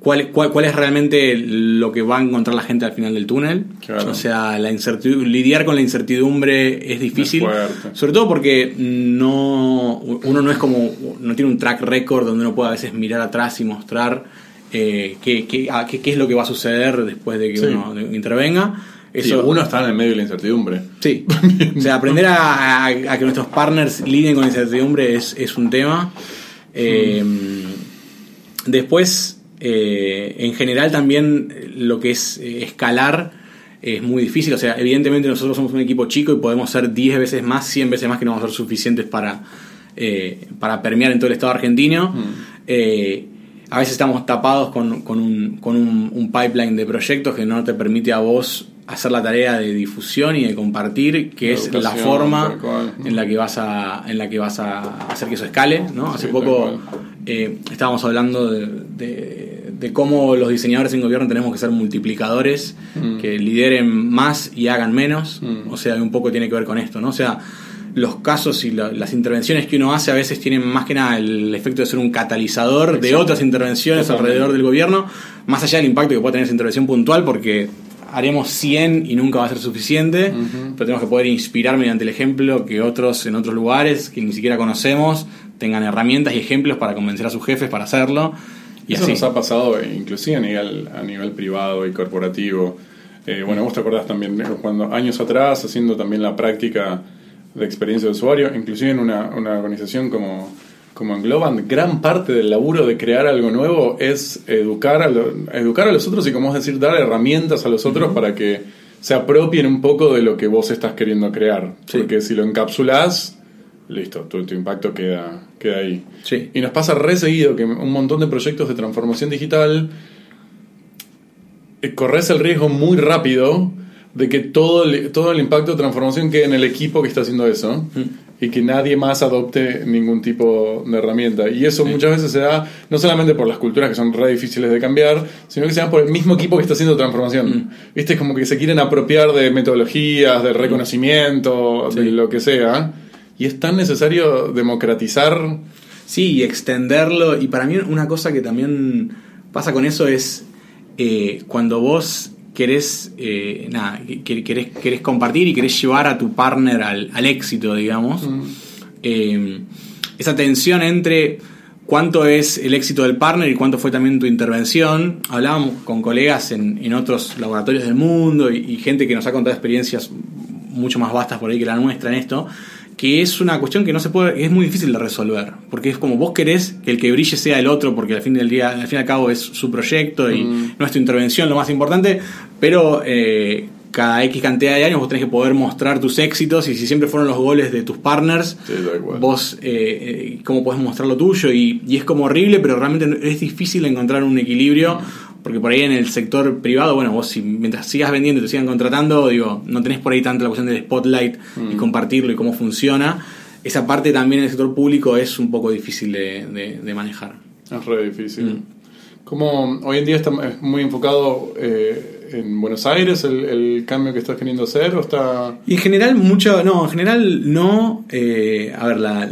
cuál, cuál, cuál es realmente lo que va a encontrar la gente al final del túnel.
Claro.
O sea, la lidiar con la incertidumbre es difícil.
Es
sobre todo porque no uno no es como no tiene un track record donde uno pueda a veces mirar atrás y mostrar eh, qué, qué, a qué- qué es lo que va a suceder después de que
Sí.
uno intervenga.
Sí,
Eso,
uno está en el medio de la incertidumbre.
Sí. [laughs] O sea, aprender a, a- a que nuestros partners lidien con incertidumbre es, es un tema. Eh, Después, eh, en general también lo que es escalar es muy difícil. O sea, evidentemente nosotros somos un equipo chico y podemos ser 10 veces más, 100 veces más que no vamos a ser suficientes para, eh, para permear en todo el Estado argentino. Eh, a veces estamos tapados con, con un, con un, un pipeline de proyectos que no te permite a vos hacer la tarea de difusión y de compartir, que
La
es la forma en la que vas a, en la que vas a hacer que eso escale, ¿no? Hace
Sí,
poco eh, estábamos hablando de, de- de cómo los diseñadores en gobierno tenemos que ser multiplicadores,
Mm.
que lideren más y hagan menos.
Mm.
O sea, un poco tiene que ver con esto, ¿no? O sea, los casos y la- las intervenciones que uno hace a veces tienen más que nada el efecto de ser un catalizador de otras intervenciones
Totalmente.
alrededor del gobierno, más allá del impacto que puede tener esa intervención puntual, porque haremos 100 y nunca va a ser suficiente, pero tenemos que poder inspirar mediante el ejemplo que otros en otros lugares que ni siquiera conocemos tengan herramientas y ejemplos para convencer a sus jefes para hacerlo. Y
Eso
así.
nos ha pasado eh, inclusive a nivel, a nivel privado y corporativo. Eh, bueno, vos te acordás también, eh, cuando años atrás, haciendo también la práctica de experiencia de usuario, inclusive en una, una organización como, como Engloban, gran parte del laburo de crear algo nuevo es educar a, lo- educar a los otros y, como es decir, dar herramientas a los otros para que se apropien un poco de lo que vos estás queriendo crear.
Sí.
Porque si lo encapsulás, listo, tu, tu impacto queda, queda ahí.
Sí.
Y nos pasa re seguido que un montón de proyectos de transformación digital eh, corres el riesgo muy rápido de que todo el, todo el impacto de transformación quede en el equipo que está haciendo eso y que nadie más adopte ningún tipo de herramienta. Y eso muchas veces se da no solamente por las culturas que son re difíciles de cambiar, sino que se da por el mismo equipo que está haciendo transformación. Viste, es como que se quieren apropiar de metodologías, del reconocimiento, de
Sí.
lo que sea. Y es tan necesario democratizar
Sí, y extenderlo. Y para mí una cosa que también pasa con eso es eh, cuando vos querés, eh, nada, que- querés, querés compartir y querés llevar a tu partner al, al éxito, digamos. Eh, esa tensión entre cuánto es el éxito del partner y cuánto fue también tu intervención. Hablábamos con colegas en, en otros laboratorios del mundo y, y gente que nos ha contado experiencias mucho más vastas por ahí que la nuestra en esto, que es una cuestión que no se puede, es muy difícil de resolver, porque es como vos querés que el que brille sea el otro, porque al fin del día, al fin y al cabo es su proyecto y
Mm.
no es tu intervención lo más importante, pero eh, cada X cantidad de años vos tenés que poder mostrar tus éxitos y si siempre fueron los goles de tus partners,
Sí,
vos eh, eh, cómo podés mostrar lo tuyo y, y es como horrible, pero realmente es difícil encontrar un equilibrio. Porque por ahí en el sector privado, bueno, vos si mientras sigas vendiendo y te sigan contratando, digo, no tenés por ahí tanto la cuestión del spotlight y compartirlo y cómo funciona. Esa parte también en el sector público es un poco difícil de, de- de manejar.
Es re difícil.
Mm.
Como hoy en día está es muy enfocado eh, en Buenos Aires el, el cambio que estás queriendo hacer o está...
Y en general, mucho, no, en general no. eh, a ver, la, la-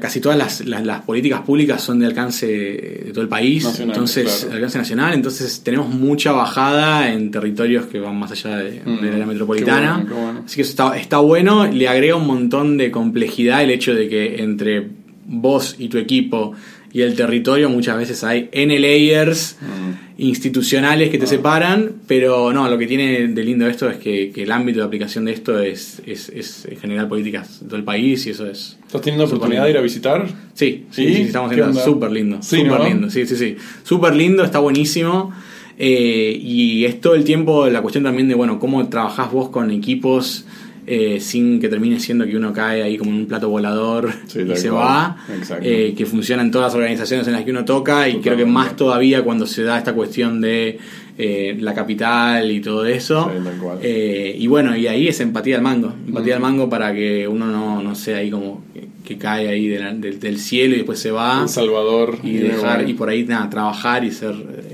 casi todas las, las- las políticas públicas son de alcance de todo el país,
Nacional,
entonces,
claro.
de alcance nacional, entonces tenemos mucha bajada en territorios que van más allá de,
Mm,
de la metropolitana.
qué bueno, qué bueno.
Así que eso está, está bueno, le agrega un montón de complejidad el hecho de que entre vos y tu equipo y el territorio muchas veces hay N layers
Mm.
Institucionales que te separan, pero no, lo que tiene de lindo esto es que, que el ámbito de aplicación de esto es, es, es generar políticas de todo el país y eso es...
¿Estás teniendo
Súper
oportunidad de ir a visitar?
Sí, sí,
¿Sí?
sí, estamos
¿Qué
haciendo
onda?
súper lindo,
Sí,
súper
¿no?
lindo, sí, sí, sí, súper lindo, está buenísimo. Eh, y es todo el tiempo la cuestión también de, bueno, cómo trabajás vos con equipos eh, sin que termine siendo que uno cae ahí como en un plato volador
Sí,
y se
cual.
va, eh, que funciona en todas las organizaciones en las que uno toca y creo que más todavía cuando se da esta cuestión de eh, la capital y todo eso.
Sí.
Eh, y bueno, y ahí es empatía al mango, empatía al mango para que uno no, no sea ahí como que, que cae ahí de la- del, del cielo y después se va
El Salvador.
y dejar y por ahí nada trabajar y ser eh,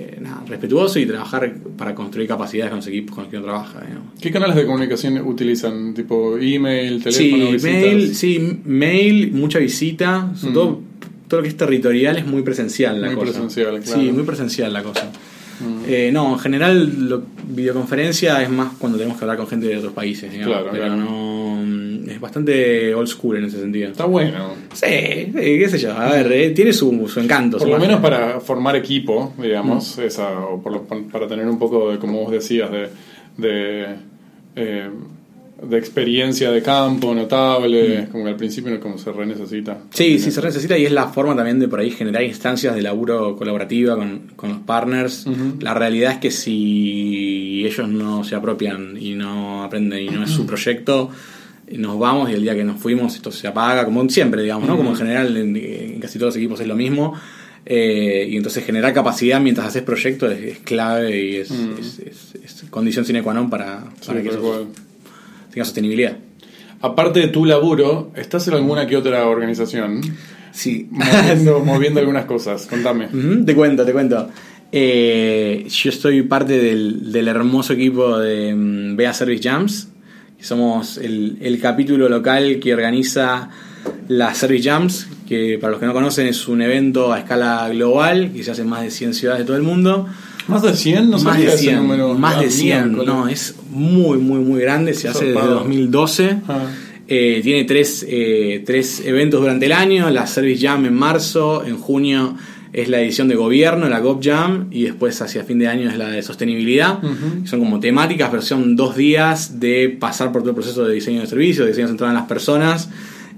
respetuoso y trabajar para construir capacidades con los equipos con los que uno trabaja digamos.
¿Qué canales de comunicación utilizan? ¿Tipo email, teléfono,
sí mail sí mail mucha visita sobre
Mm.
todo todo lo que es territorial es muy presencial la
Muy
cosa
presencial, claro.
sí muy presencial la cosa
Mm.
Eh, no en general lo- videoconferencia es más cuando tenemos que hablar con gente de otros países digamos,
Claro,
pero
claro.
no bastante old school en ese sentido.
Está bueno.
Sí, sí, qué sé yo. A ver, eh, tiene su, su encanto.
Por
su
lo menos para formar equipo, digamos, esa, o por lo- para tener un poco de, como vos decías, de, de, eh, de experiencia de campo notable, como que al principio como se re necesita.
Sí, sí, se necesita y es la forma también de por ahí generar instancias de laburo colaborativa con, con los partners. La realidad es que si ellos no se apropian y no aprenden y no es su [clears throat] proyecto, nos vamos y el día que nos fuimos esto se apaga, como siempre, digamos, ¿no? Como en general en, en casi todos los equipos es lo mismo. Eh, y entonces generar capacidad mientras haces proyectos es, es clave y es, es- es- es condición sine qua non para,
Sí,
que eso tenga sostenibilidad.
Aparte de tu laburo, ¿estás en alguna que otra organización?
Sí.
Moviendo, [laughs] moviendo algunas cosas. Contame.
Te cuento, te cuento. Eh, yo estoy parte del, del hermoso equipo de mm, Bea Service Jams. Somos el, el capítulo local que organiza la Service Jams, que para los que no conocen es un evento a escala global que se hace en más de 100 ciudades de todo el mundo.
¿Más de 100? No
más de
ese
100,
número.
más
Ah,
de 100.
miércoles.
No, es muy, muy, muy grande. Se hace desde
Zarpado.
2012.
Ah.
Eh, tiene tres, eh, tres eventos durante el año, la Service Jam en marzo, en junio es la edición de gobierno, la GOP Jam, y después hacia fin de año es la de sostenibilidad. Son como temáticas, pero son dos días de pasar por todo el proceso de diseño de servicios, de diseño centrado en las personas,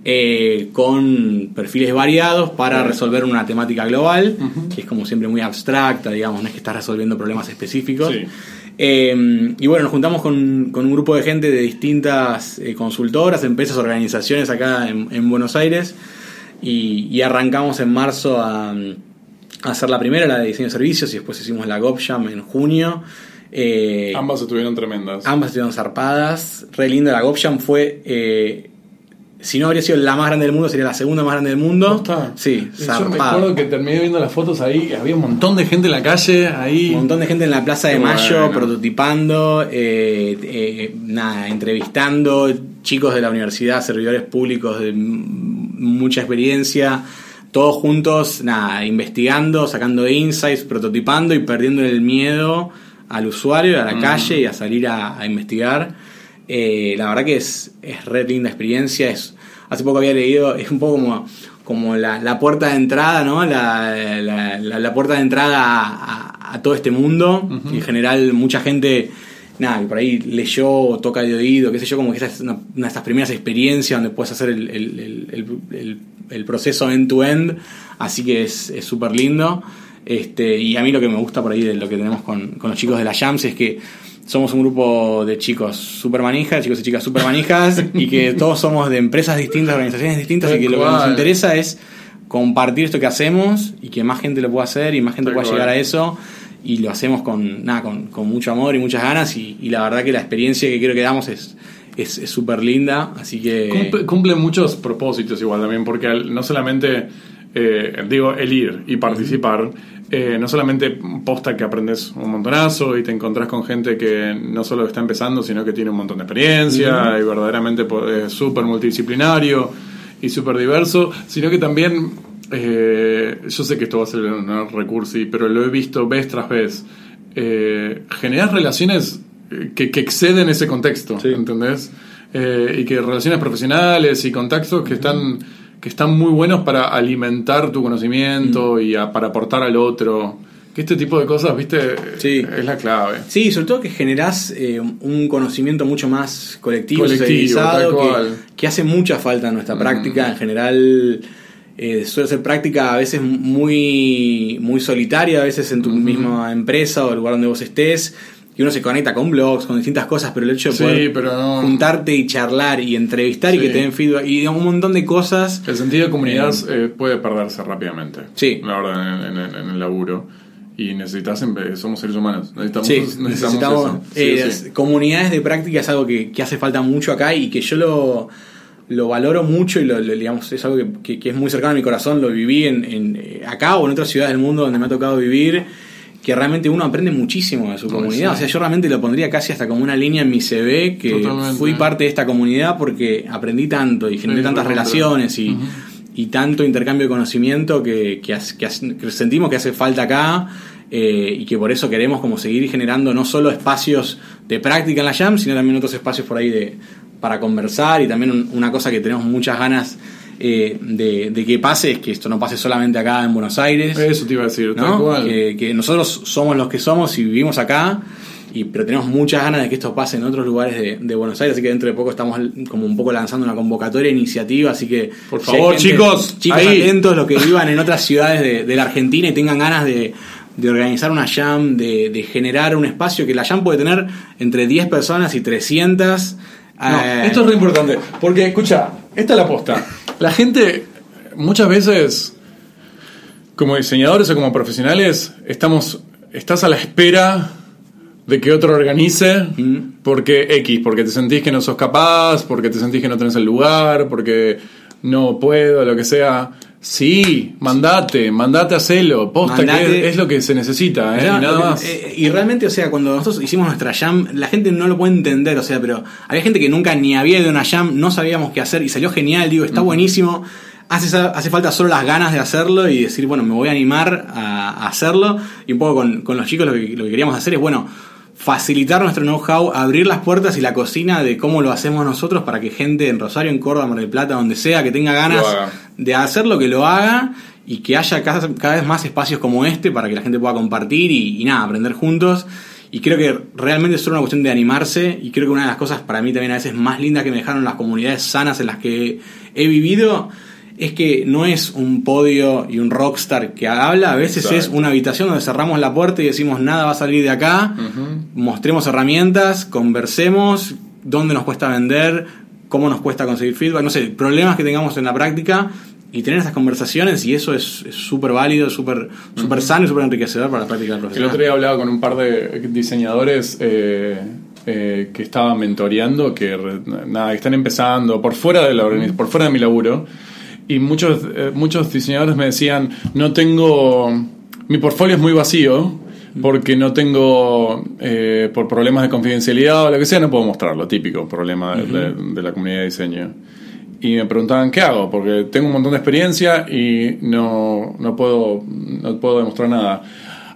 eh, con perfiles variados para resolver una temática global, que es como siempre muy abstracta, digamos, no es que estás resolviendo problemas específicos.
Sí.
Eh, y bueno, nos juntamos con, con un grupo de gente de distintas eh, consultoras, empresas, organizaciones acá en, en Buenos Aires y, y arrancamos en marzo a, a hacer la primera, la de diseño de servicios, y después hicimos la GovJam en junio. Eh,
Ambas estuvieron tremendas.
ambas estuvieron zarpadas, re linda. La GovJam fue, eh, si no habría sido la más grande del mundo, sería la segunda más grande del mundo.
¿Posta?
Sí,
Yo me
zarpada.
acuerdo que terminé viendo las fotos ahí, había un montón de gente en la calle, ahí.
Un montón de gente en la Plaza de Mayo
bueno.
prototipando, eh, eh, nada, entrevistando chicos de la universidad, servidores públicos de mucha experiencia, todos juntos, nada, investigando, sacando insights, prototipando y perdiendo el miedo al usuario, a la calle y a salir a, a investigar. Eh, la verdad que es, es re linda experiencia. Es, hace poco había leído, es un poco como, como la, la puerta de entrada, ¿no? La, la- la- puerta de entrada a, a- a todo este mundo. En general, mucha gente, nada, que por ahí leyó o toca de oído, qué sé yo, como que esta es una, una de estas primeras experiencias donde puedes hacer el, el- proceso end-to-end. Así que es súper lindo. Este, y a mí lo que me gusta por ahí de lo que tenemos con, con los chicos de la Jams es que somos un grupo de chicos super manijas, chicos y chicas super manijas, [laughs] y que todos somos de empresas distintas, organizaciones distintas,
Tal
y que lo que nos interesa es compartir esto que hacemos y que más gente lo pueda hacer y más gente
Tal
pueda
cual.
llegar a eso. Y lo hacemos con, nada, con, con mucho amor y muchas ganas. Y, y la verdad que la experiencia que quiero que damos es es súper linda. Así que.
Cumple, cumple muchos propósitos igual también, porque al- no solamente, eh, digo, el ir y participar, eh, no solamente posta que aprendes un montonazo y te encontrás con gente que no solo está empezando, sino que tiene un montón de experiencia y verdaderamente es súper multidisciplinario y súper diverso, sino que también, eh, yo sé que esto va a ser un recursi, pero lo he visto vez tras vez, eh, generas relaciones eh, que, que exceden ese contexto,
Sí.
¿entendés? Eh, y que relaciones profesionales y contactos que están que están muy buenos para alimentar tu conocimiento y a- para aportar al otro. Que este tipo de cosas, viste,
Sí.
es la clave.
Sí, sobre todo que generás eh, un conocimiento mucho más colectivo,
Colectivo,
que, que hace mucha falta en nuestra práctica. En general, eh, suele ser práctica a veces muy, muy solitaria, a veces en tu misma empresa o el lugar donde vos estés. Y uno se conecta con blogs, con distintas cosas, pero el hecho de
Sí,
poder
pero no-
juntarte y charlar y entrevistar y que te den feedback y un montón de cosas.
El sentido de comunidad eh, puede perderse rápidamente.
Sí.
La verdad, en, en- en el laburo. Y necesitas, somos seres humanos. Necesitamos,
Sí,
necesitamos,
necesitamos
eso. Sí,
eh,
sí.
comunidades de práctica es algo que, que hace falta mucho acá y que yo lo, lo valoro mucho y lo, lo- digamos es algo que, que- que es muy cercano a mi corazón lo viví en, en, eh, acá o en otras ciudades del mundo donde me ha tocado vivir que realmente uno aprende muchísimo de su
Ay,
comunidad
sí.
o sea yo realmente lo pondría casi hasta como una línea en mi CV que
Totalmente.
fui parte de esta comunidad porque aprendí tanto y generé
Sí,
tantas relaciones y, y tanto intercambio de conocimiento que, que sentimos que hace falta acá eh, y que por eso queremos como seguir generando no solo espacios de práctica en la Jam, sino también otros espacios por ahí de, para conversar y también una cosa que tenemos muchas ganas eh, de, que pase es que esto no pase solamente acá en Buenos Aires.
Eso te iba a decir,
Que, nosotros somos los que somos y vivimos acá. Y, pero tenemos muchas ganas de que esto pase en otros lugares de, Buenos Aires, así que dentro de poco estamos como un poco lanzando una convocatoria iniciativa, así que
por favor chicos,
chicos atentos los que [laughs] vivan en otras ciudades de, la Argentina y tengan ganas de, organizar una jam, de, generar un espacio que la jam puede tener entre 10 personas y 300.
Eh, esto es re importante, porque escucha, esta es la posta. La gente, muchas veces, como diseñadores o como profesionales, estamos, estás a la espera de que otro organice, mm. porque X, porque te sentís que no sos capaz, porque te sentís que no tenés el lugar, porque no puedo, lo que sea. Sí, mandate, mandate a hacerlo, posta que es, lo que se necesita, ¿eh? y nada más.
Eh, y realmente, o sea, cuando nosotros hicimos nuestra jam, la gente no lo puede entender, o sea, pero había gente que nunca ni había ido a una jam, no sabíamos qué hacer y salió genial, digo, está buenísimo. Hace, hace falta solo las ganas de hacerlo y decir, bueno, me voy a animar a, hacerlo. Y un poco con, con los chicos lo que, lo que queríamos hacer es, bueno, facilitar nuestro know-how, abrir las puertas y la cocina de cómo lo hacemos nosotros para que gente en Rosario, en Córdoba, Mar del Plata, donde sea, que tenga ganas de hacer lo que lo haga y que haya cada, vez más espacios como este para que la gente pueda compartir y, nada, aprender juntos. Y creo que realmente es solo una cuestión de animarse y creo que una de las cosas para mí también a veces más lindas que me dejaron las comunidades sanas en las que he vivido es que no es un podio y un rockstar que habla, a veces es una habitación donde cerramos la puerta y decimos nada va a salir de acá, mostremos herramientas, conversemos, dónde nos cuesta vender, cómo nos cuesta conseguir feedback, no sé, problemas que tengamos en la práctica y tener esas conversaciones y eso es súper válido, súper super sano y súper enriquecedor para la práctica profesional.
El otro día hablaba con un par de diseñadores eh, eh, que estaban mentoreando, que nada, están empezando por fuera de la por fuera de mi laburo y muchos, eh, muchos diseñadores me decían, no tengo, mi portfolio es muy vacío porque no tengo, eh, por problemas de confidencialidad o lo que sea, no puedo mostrarlo, típico problema de, la comunidad de diseño. Y me preguntaban, ¿qué hago? Porque tengo un montón de experiencia y no, no, puedo, no puedo demostrar nada.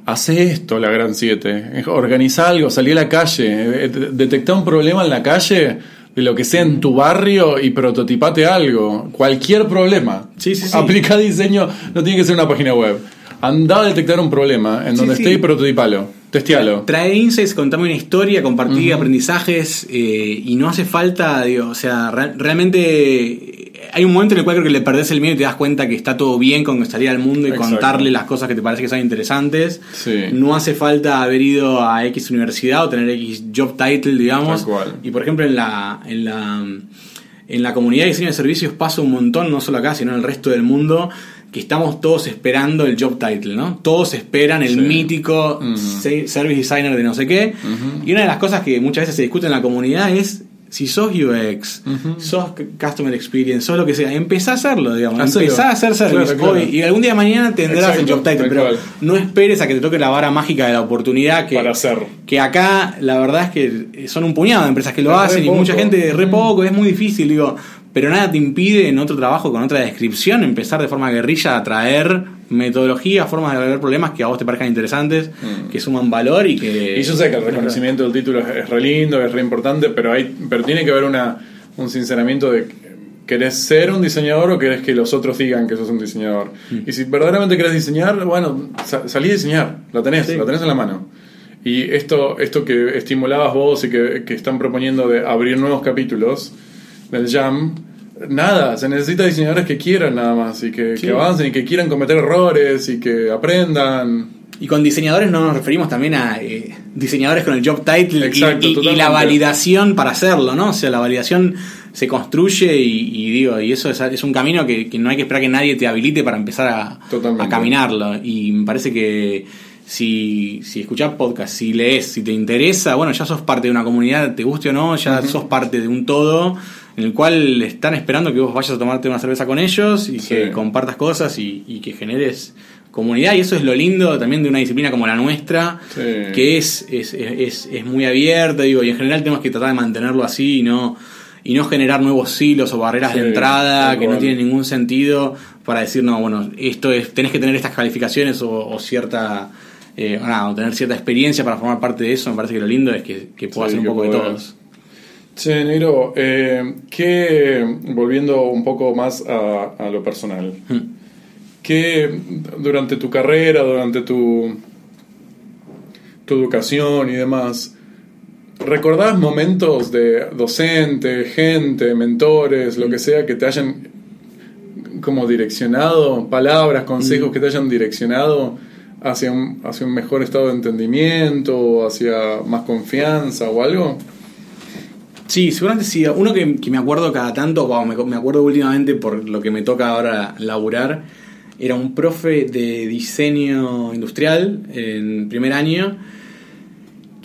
Hace esto la Gran 7, organiza algo, salí a la calle, eh, detecta un problema en la calle, lo que sea en tu barrio y prototipate algo. Cualquier problema.
Sí, sí, sí.
Aplica diseño, no tiene que ser una página web. Anda a detectar un problema en donde esté y prototipalo. Testealo.
Trae insights, contame una historia, compartir aprendizajes eh, y no hace falta, digo, o sea, realmente hay un momento en el cual creo que le perdés el miedo y te das cuenta que está todo bien con salir al mundo y contarle las cosas que te parece que son interesantes. No hace falta haber ido a X universidad o tener X job title, digamos. Y por ejemplo, en la, en la, en la comunidad de diseño de servicios pasa un montón, no solo acá, sino en el resto del mundo, que estamos todos esperando el job title, ¿no? Todos esperan el mítico service designer de no sé qué. Y una de las cosas que muchas veces se discute en la comunidad es si sos UX, sos Customer Experience, sos lo que sea, empezá a hacerlo, digamos. Empezá a hacer service hoy y algún día de mañana tendrás el job title, pero no esperes a que te toque la vara mágica de la oportunidad que,
Para hacer.
que acá la verdad es que son un puñado de empresas que lo hacen y mucha gente re poco, es muy difícil, digo, pero nada te impide en otro trabajo con otra descripción empezar de forma guerrilla a traer metodologías, formas de resolver problemas que a vos te parezcan interesantes, mm. que suman valor y que...
Y yo sé que el reconocimiento del título es, re lindo, es re importante, pero, hay, pero tiene que haber una, un sinceramiento de ¿Querés ser un diseñador o querés que los otros digan que sos un diseñador? Mm. Y si verdaderamente querés diseñar, bueno, salí a diseñar, la tenés, la tenés en la mano. Y esto, esto que estimulabas vos y que, que están proponiendo de abrir nuevos capítulos del Jam, nada, se necesita diseñadores que quieran nada más y que, avancen y que quieran cometer errores y que aprendan.
Y con diseñadores no nos referimos también a eh, diseñadores con el job title y, la validación para hacerlo, ¿no? O sea, la validación se construye y, digo, y eso es, un camino que, no hay que esperar que nadie te habilite para empezar a, a caminarlo. Y me parece que si, si escuchás podcast, si lees, si te interesa, bueno, ya sos parte de una comunidad, te guste o no, ya sos parte de un todo en el cual están esperando que vos vayas a tomarte una cerveza con ellos y que compartas cosas y, que generes comunidad. Y eso es lo lindo también de una disciplina como la nuestra, que es, es, es, es, muy abierta, digo, y en general tenemos que tratar de mantenerlo así y no, y no generar nuevos silos o barreras de entrada que no tienen ningún sentido para decir, no, bueno, esto es, tenés que tener estas calificaciones o, cierta... Eh, o tener cierta experiencia para formar parte de eso, me parece que lo lindo es que, que pueda ser un poco de todos.
Che, Negro, eh, que, volviendo un poco más a, a lo personal,
Hmm.
que durante tu carrera, durante tu, tu educación y demás, ¿recordás momentos de docente, gente, mentores, lo que sea, que te hayan como direccionado, palabras, consejos que te hayan direccionado hacia un, hacia un mejor estado de entendimiento, hacia más confianza o algo?
Sí, seguramente sí. Uno que, que me acuerdo cada tanto, wow, me, me acuerdo últimamente por lo que me toca ahora laburar, era un profe de diseño industrial en primer año,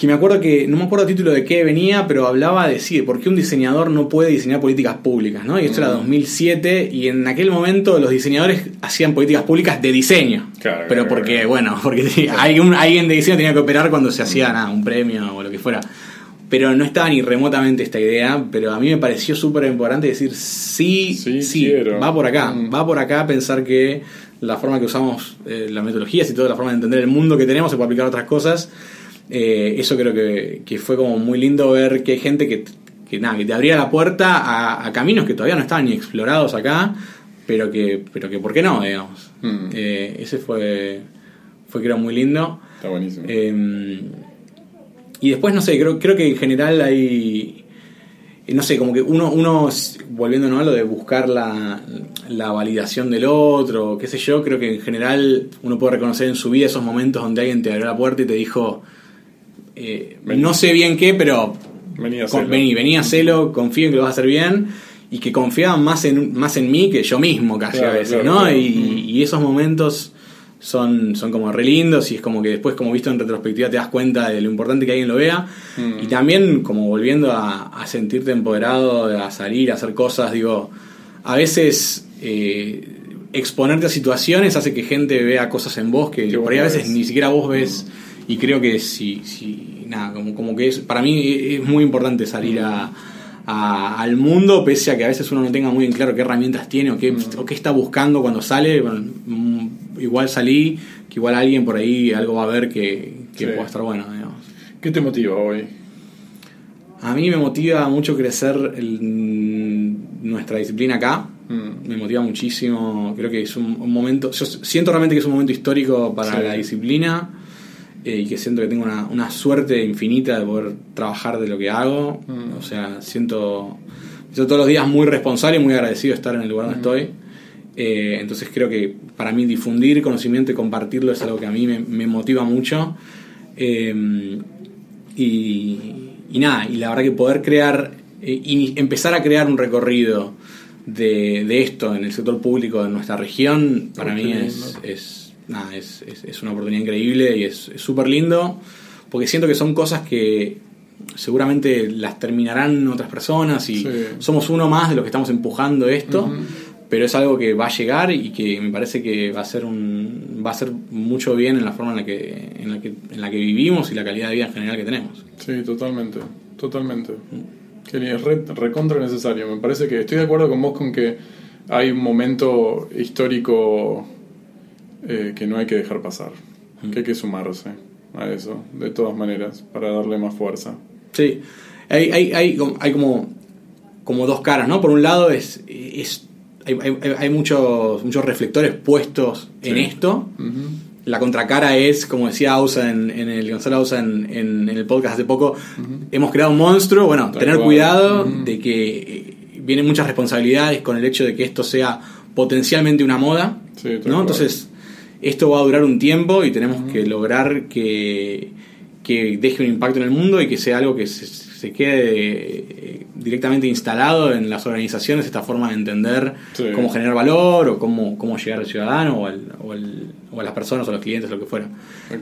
que me acuerdo que, no me acuerdo el título de qué venía, pero hablaba de sí, de por qué un diseñador no puede diseñar políticas públicas, ¿no? Y esto era 2007, y en aquel momento los diseñadores hacían políticas públicas de diseño.
Claro,
pero
claro,
porque,
claro.
bueno, porque [laughs] alguien, alguien de diseño tenía que operar cuando se hacía nada, un premio o lo que fuera pero no estaba ni remotamente esta idea, pero a mí me pareció súper importante decir, sí,
Sí,
sí,
quiero.
va por acá,
Mm.
va por acá pensar que la forma que usamos eh, las metodologías y toda la forma de entender el mundo que tenemos se puede aplicar a otras cosas. Eh, eso creo que, que fue como muy lindo ver que hay gente que, que, nada, que te abría la puerta a, a caminos que todavía no estaban ni explorados acá, pero que, pero que ¿por qué no? digamos.
Mm.
Eh, ese fue, fue creo muy lindo.
Está buenísimo.
Eh, y después, no sé, creo, creo que en general hay. No sé, como que uno, uno volviendo a lo de buscar la, la validación del otro, qué sé yo, creo que en general uno puede reconocer en su vida esos momentos donde alguien te abrió la puerta y te dijo, eh, no sé bien qué, pero
Vení a
con-
hacerlo.
vení, vení a hacerlo, confío en que lo vas a hacer bien y que confiaban más en, más en mí que yo mismo casi
Claro,
a veces,
claro,
¿no?
claro.
Y,
Mm.
y esos momentos son, son como re lindos y es como que después como visto en retrospectiva te das cuenta de lo importante que alguien lo vea
Mm.
y también como volviendo a, a sentirte empoderado, a salir, a hacer cosas, digo, a veces eh, exponerte a situaciones hace que gente vea cosas en vos que por ahí a veces
ves.
ni siquiera vos ves y creo que si, si nada, como, como que es, para mí es muy importante salir a, a- al mundo, pese a que a veces uno no tenga muy en claro qué herramientas tiene o qué, o qué está buscando cuando sale. Bueno, mm, igual salí, que igual alguien por ahí algo va a ver que, que
Sí.
pueda estar bueno, digamos.
¿Qué te motiva hoy?
A mí me motiva mucho crecer el- nuestra disciplina acá.
Mm.
Me motiva muchísimo. Creo que es un, un momento. Yo siento realmente que es un momento histórico para
Sí.
la disciplina. Eh, y que siento que tengo una, una suerte infinita de poder trabajar de lo que hago.
Mm.
O sea, siento, siento todos los días muy responsable y muy agradecido de estar en el lugar donde estoy. Eh, entonces creo que para mí difundir conocimiento y compartirlo es algo que a mí me, me motiva mucho. Eh, y, y nada, y la verdad que poder crear, y empezar a crear un recorrido de, de esto en el sector público de nuestra región, para mí es, nada, es, es- es una oportunidad increíble y es súper lindo, porque siento que son cosas que seguramente las terminarán otras personas y
Sí.
somos uno más de los que estamos empujando esto.
Ujú.
Pero es algo que va a llegar y que me parece que va a ser un va a ser mucho bien en la forma en la que en la que en la que vivimos y la calidad de vida en general que tenemos.
Sí, totalmente, totalmente. Que ni es re, recontra necesario. Me parece que estoy de acuerdo con vos con que hay un momento histórico eh, que no hay que dejar pasar. Que hay que sumarse a eso, de todas maneras, para darle más fuerza.
Sí, hay, hay, hay, como- hay como, como dos caras, ¿no? Por un lado es, es hay, hay, hay muchos, muchos reflectores puestos en esto. La contracara es, como decía Ausa en, en el Gonzalo Ausa en, en- en el podcast hace poco, hemos creado un monstruo. Bueno, tener cuidado de que eh, vienen muchas responsabilidades con el hecho de que esto sea potencialmente una moda.
Sí,
¿no? Entonces, esto va a durar un tiempo y tenemos que lograr que, que deje un impacto en el mundo y que sea algo que se, se quede eh, directamente instalado en las organizaciones, esta forma de entender
Sí.
cómo generar valor o cómo, cómo llegar al ciudadano o, al- o al- o a las personas o a los clientes, lo que fuera.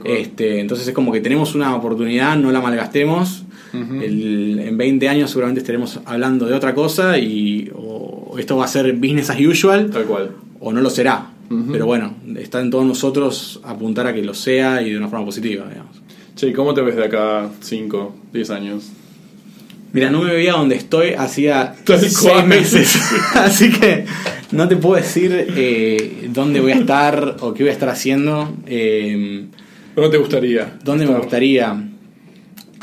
Este, entonces es como que tenemos una oportunidad, no la malgastemos. El- en 20 años seguramente estaremos hablando de otra cosa y o esto va a ser business as usual
Tal cual.
o no lo será. Pero bueno, está en todos nosotros apuntar a que lo sea y de una forma positiva, digamos.
Che, ¿y ¿cómo te ves de acá 5, 10 años?
Mira, no me veía donde estoy hacía seis meses. [laughs] [laughs] Así que no te puedo decir eh, dónde voy a estar o qué voy a estar haciendo. Eh,
¿Dónde te gustaría?
¿Dónde me gustaría?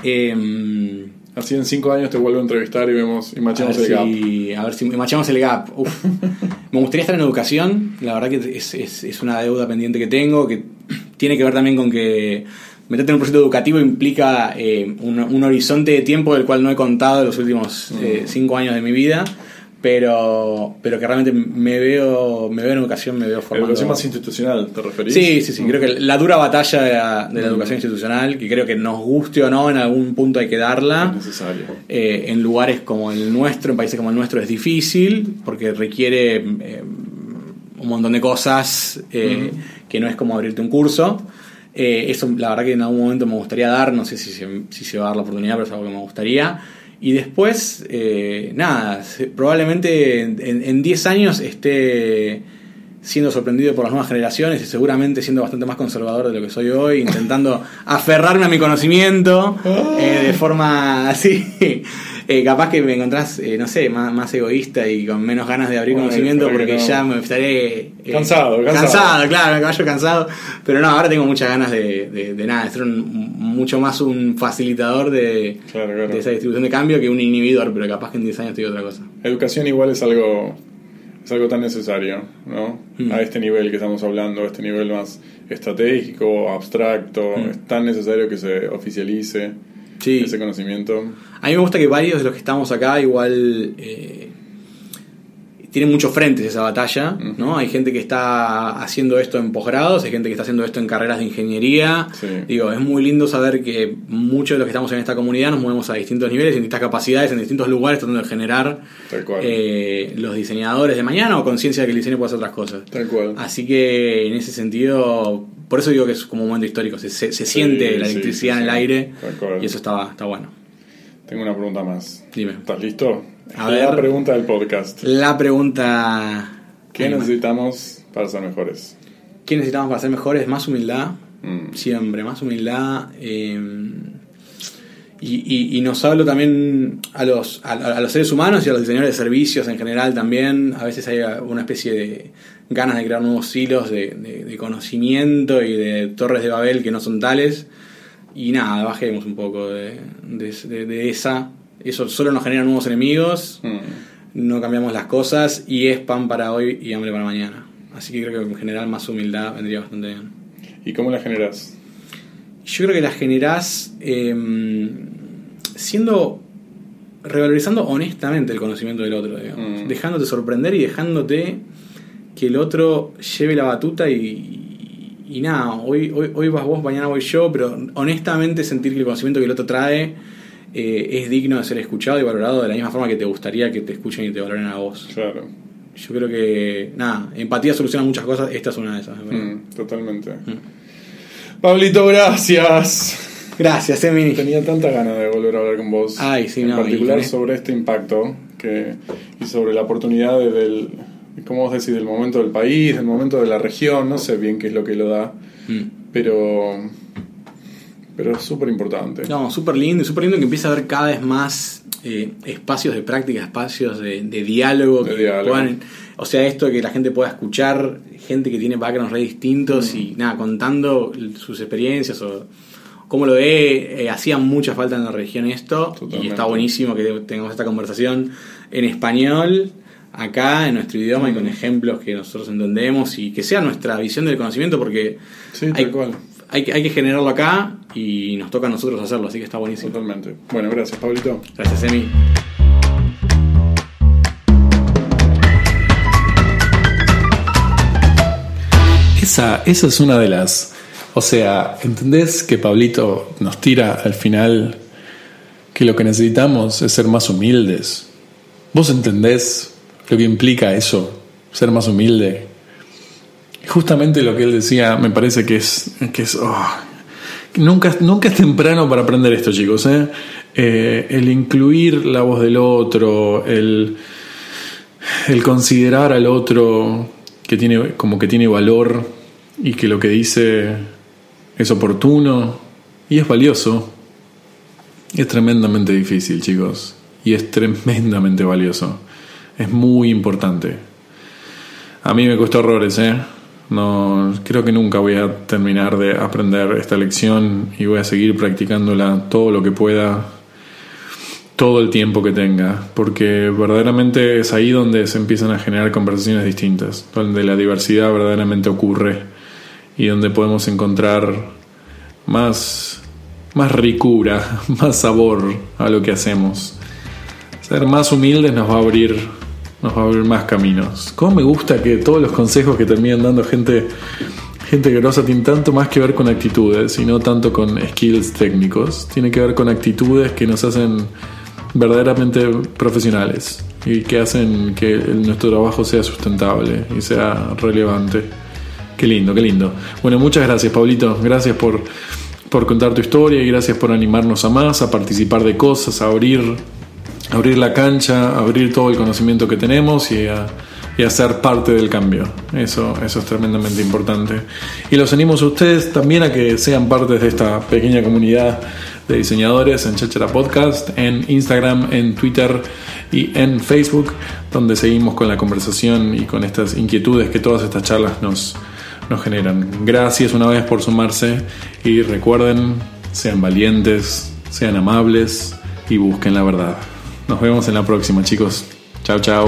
Eh,
Así en cinco años te vuelvo a entrevistar y vemos y machamos el gap.
si, a ver si machamos el gap. Uf. [laughs] Me gustaría estar en educación. La verdad que es, es- es una deuda pendiente que tengo, que [clears throat] tiene que ver también con que meterte en un proyecto educativo implica eh, un, un horizonte de tiempo del cual no he contado en los últimos eh, cinco años de mi vida. Pero, pero que realmente me veo, me veo en educación, me veo formando.
Educación más institucional, ¿te referís?
Sí, sí, sí. Creo que la dura batalla de la, de la
Mm.
educación institucional, que creo que nos guste o no, en algún punto hay que darla.
Es necesario.
Eh, en lugares como el nuestro, en países como el nuestro, es difícil porque requiere eh, un montón de cosas eh, que no es como abrirte un curso. Eh, eso, la verdad, que en algún momento me gustaría dar, no sé si se, si se va a dar la oportunidad, pero es algo que me gustaría. Y después, eh, nada, probablemente en en 10 años esté siendo sorprendido por las nuevas generaciones y seguramente siendo bastante más conservador de lo que soy hoy, intentando [laughs] aferrarme a mi conocimiento eh, de forma así. Eh, capaz que me encontrás, eh, no sé, más, más egoísta y con menos ganas de abrir
Bueno,
conocimiento porque
no.
ya me estaré eh,
Cansado, cansado.
cansado, claro, me caballo cansado. Pero no, ahora tengo muchas ganas de, de, de nada, de ser un- mucho más un facilitador de,
Claro, claro.
de esa distribución de cambio que un inhibidor, pero capaz que en 10 años estoy otra cosa.
Educación igual es algo es algo tan necesario, ¿no?
Mm.
A este nivel que estamos hablando, a este nivel más estratégico, abstracto,
Mm.
es tan necesario que se oficialice
Sí.
ese conocimiento.
A mí me gusta que varios de los que estamos acá igual eh, tienen muchos frentes esa batalla, ¿no? Hay gente que está haciendo esto en posgrados, hay gente que está haciendo esto en carreras de ingeniería.
Sí.
Digo, es muy lindo saber que muchos de los que estamos en esta comunidad nos movemos a distintos niveles, en distintas capacidades, en distintos lugares, tratando de generar
Tal cual.
eh, los diseñadores de mañana o conciencia de que el diseño puede hacer otras cosas.
Tal cual.
Así que en ese sentido, por eso digo que es como un momento histórico, se, se- se siente la electricidad
sí,
en el aire y eso está, está bueno.
Tengo una pregunta más.
Dime.
¿Estás listo?
A
la
ver.
pregunta del podcast.
La pregunta.
¿Qué necesitamos para ser mejores?
¿Qué necesitamos para ser mejores? Más humildad.
Mm.
Siempre, más humildad. eh, y, y- y nos hablo también a los, a, a los seres humanos y a los diseñadores de servicios en general también. A veces hay una especie de ganas de crear nuevos hilos de, de- de conocimiento y de torres de Babel que no son tales. Y nada, bajemos un poco de, de- esa. Eso solo nos genera nuevos enemigos.
Mm.
no cambiamos las cosas y es pan para hoy y hambre para mañana. Así que creo que en general más humildad vendría bastante bien.
¿Y cómo la generas?
Yo creo que la generás eh, siendo revalorizando honestamente el conocimiento del otro, digamos.
Mm.
dejándote sorprender y dejándote que el otro lleve la batuta y, y nada, hoy, hoy, hoy vas vos, mañana voy yo, pero honestamente sentir que el conocimiento que el otro trae eh, es digno de ser escuchado y valorado de la misma forma que te gustaría que te escuchen y te valoren a vos.
Claro.
Yo creo que, nada, empatía soluciona muchas cosas, esta es una de esas.
Mm, totalmente. Pablito, gracias.
Gracias, Emi.
Tenía tanta ganas de volver a hablar con vos.
Ay, sí,
en
no, y
particular sobre este impacto que, y sobre la oportunidad de- del, ¿cómo vos decís? Del momento del país, del momento de la región, no sé bien qué es lo que lo da,
Mm.
pero, pero es súper importante.
No, súper lindo y súper lindo que empiece a haber cada vez más eh, espacios de práctica, espacios de, de diálogo.
De
que
diálogo.
puedan- o sea, esto que la gente pueda escuchar, gente que tiene backgrounds re distintos
Mm.
y nada, contando sus experiencias o cómo lo ve. eh, hacía mucha falta en la región esto y está buenísimo que tengamos esta conversación en español. Acá, en nuestro idioma y con ejemplos que nosotros entendemos y que sea nuestra visión del conocimiento, porque
Sí, tal
hay,
cual.
hay, que- hay que generarlo acá y nos toca a nosotros hacerlo, así que está buenísimo.
Totalmente. Bueno, gracias, Pablito.
Gracias, Emi.
Esa, esa es una de las. O sea, ¿entendés que Pablito nos tira al final que lo que necesitamos es ser más humildes? ¿Vos entendés lo que implica eso? Ser más humilde. Justamente lo que él decía me parece que es. Que es oh, nunca, nunca es temprano para aprender esto, chicos. ¿eh? Eh, el incluir la voz del otro, el el considerar al otro que tiene como que tiene valor y que lo que dice es oportuno y es valioso es tremendamente difícil chicos y es tremendamente valioso es muy importante a mí me costó horrores eh no creo que nunca voy a terminar de aprender esta lección y voy a seguir practicándola todo lo que pueda todo el tiempo que tenga, porque verdaderamente es ahí donde se empiezan a generar conversaciones distintas, donde la diversidad verdaderamente ocurre y donde podemos encontrar más, más ricura, [laughs] más sabor a lo que hacemos. Ser más humildes nos va a abrir, nos va a abrir más caminos. ¿Cómo me gusta que todos los consejos que terminan dando gente gente grosa tiene tanto más que ver con actitudes y no tanto con skills técnicos. Tiene que ver con actitudes que nos hacen verdaderamente profesionales y que hacen que nuestro trabajo sea sustentable y sea relevante. Qué lindo, qué lindo. Bueno, muchas gracias, Pablito. Gracias por, por contar tu historia y gracias por animarnos a más, a participar de cosas, a abrir, abrir la cancha, abrir todo el conocimiento que tenemos y a y a ser parte del cambio. Eso, eso es tremendamente importante. Y los animo a ustedes también a que sean parte de esta pequeña comunidad de diseñadores en Chachara Podcast, en Instagram, en Twitter y en Facebook, donde seguimos con la conversación y con estas inquietudes que todas estas charlas nos, nos generan. Gracias una vez por sumarse y recuerden, sean valientes, sean amables y busquen la verdad. Nos vemos en la próxima, chicos. Chao, chao.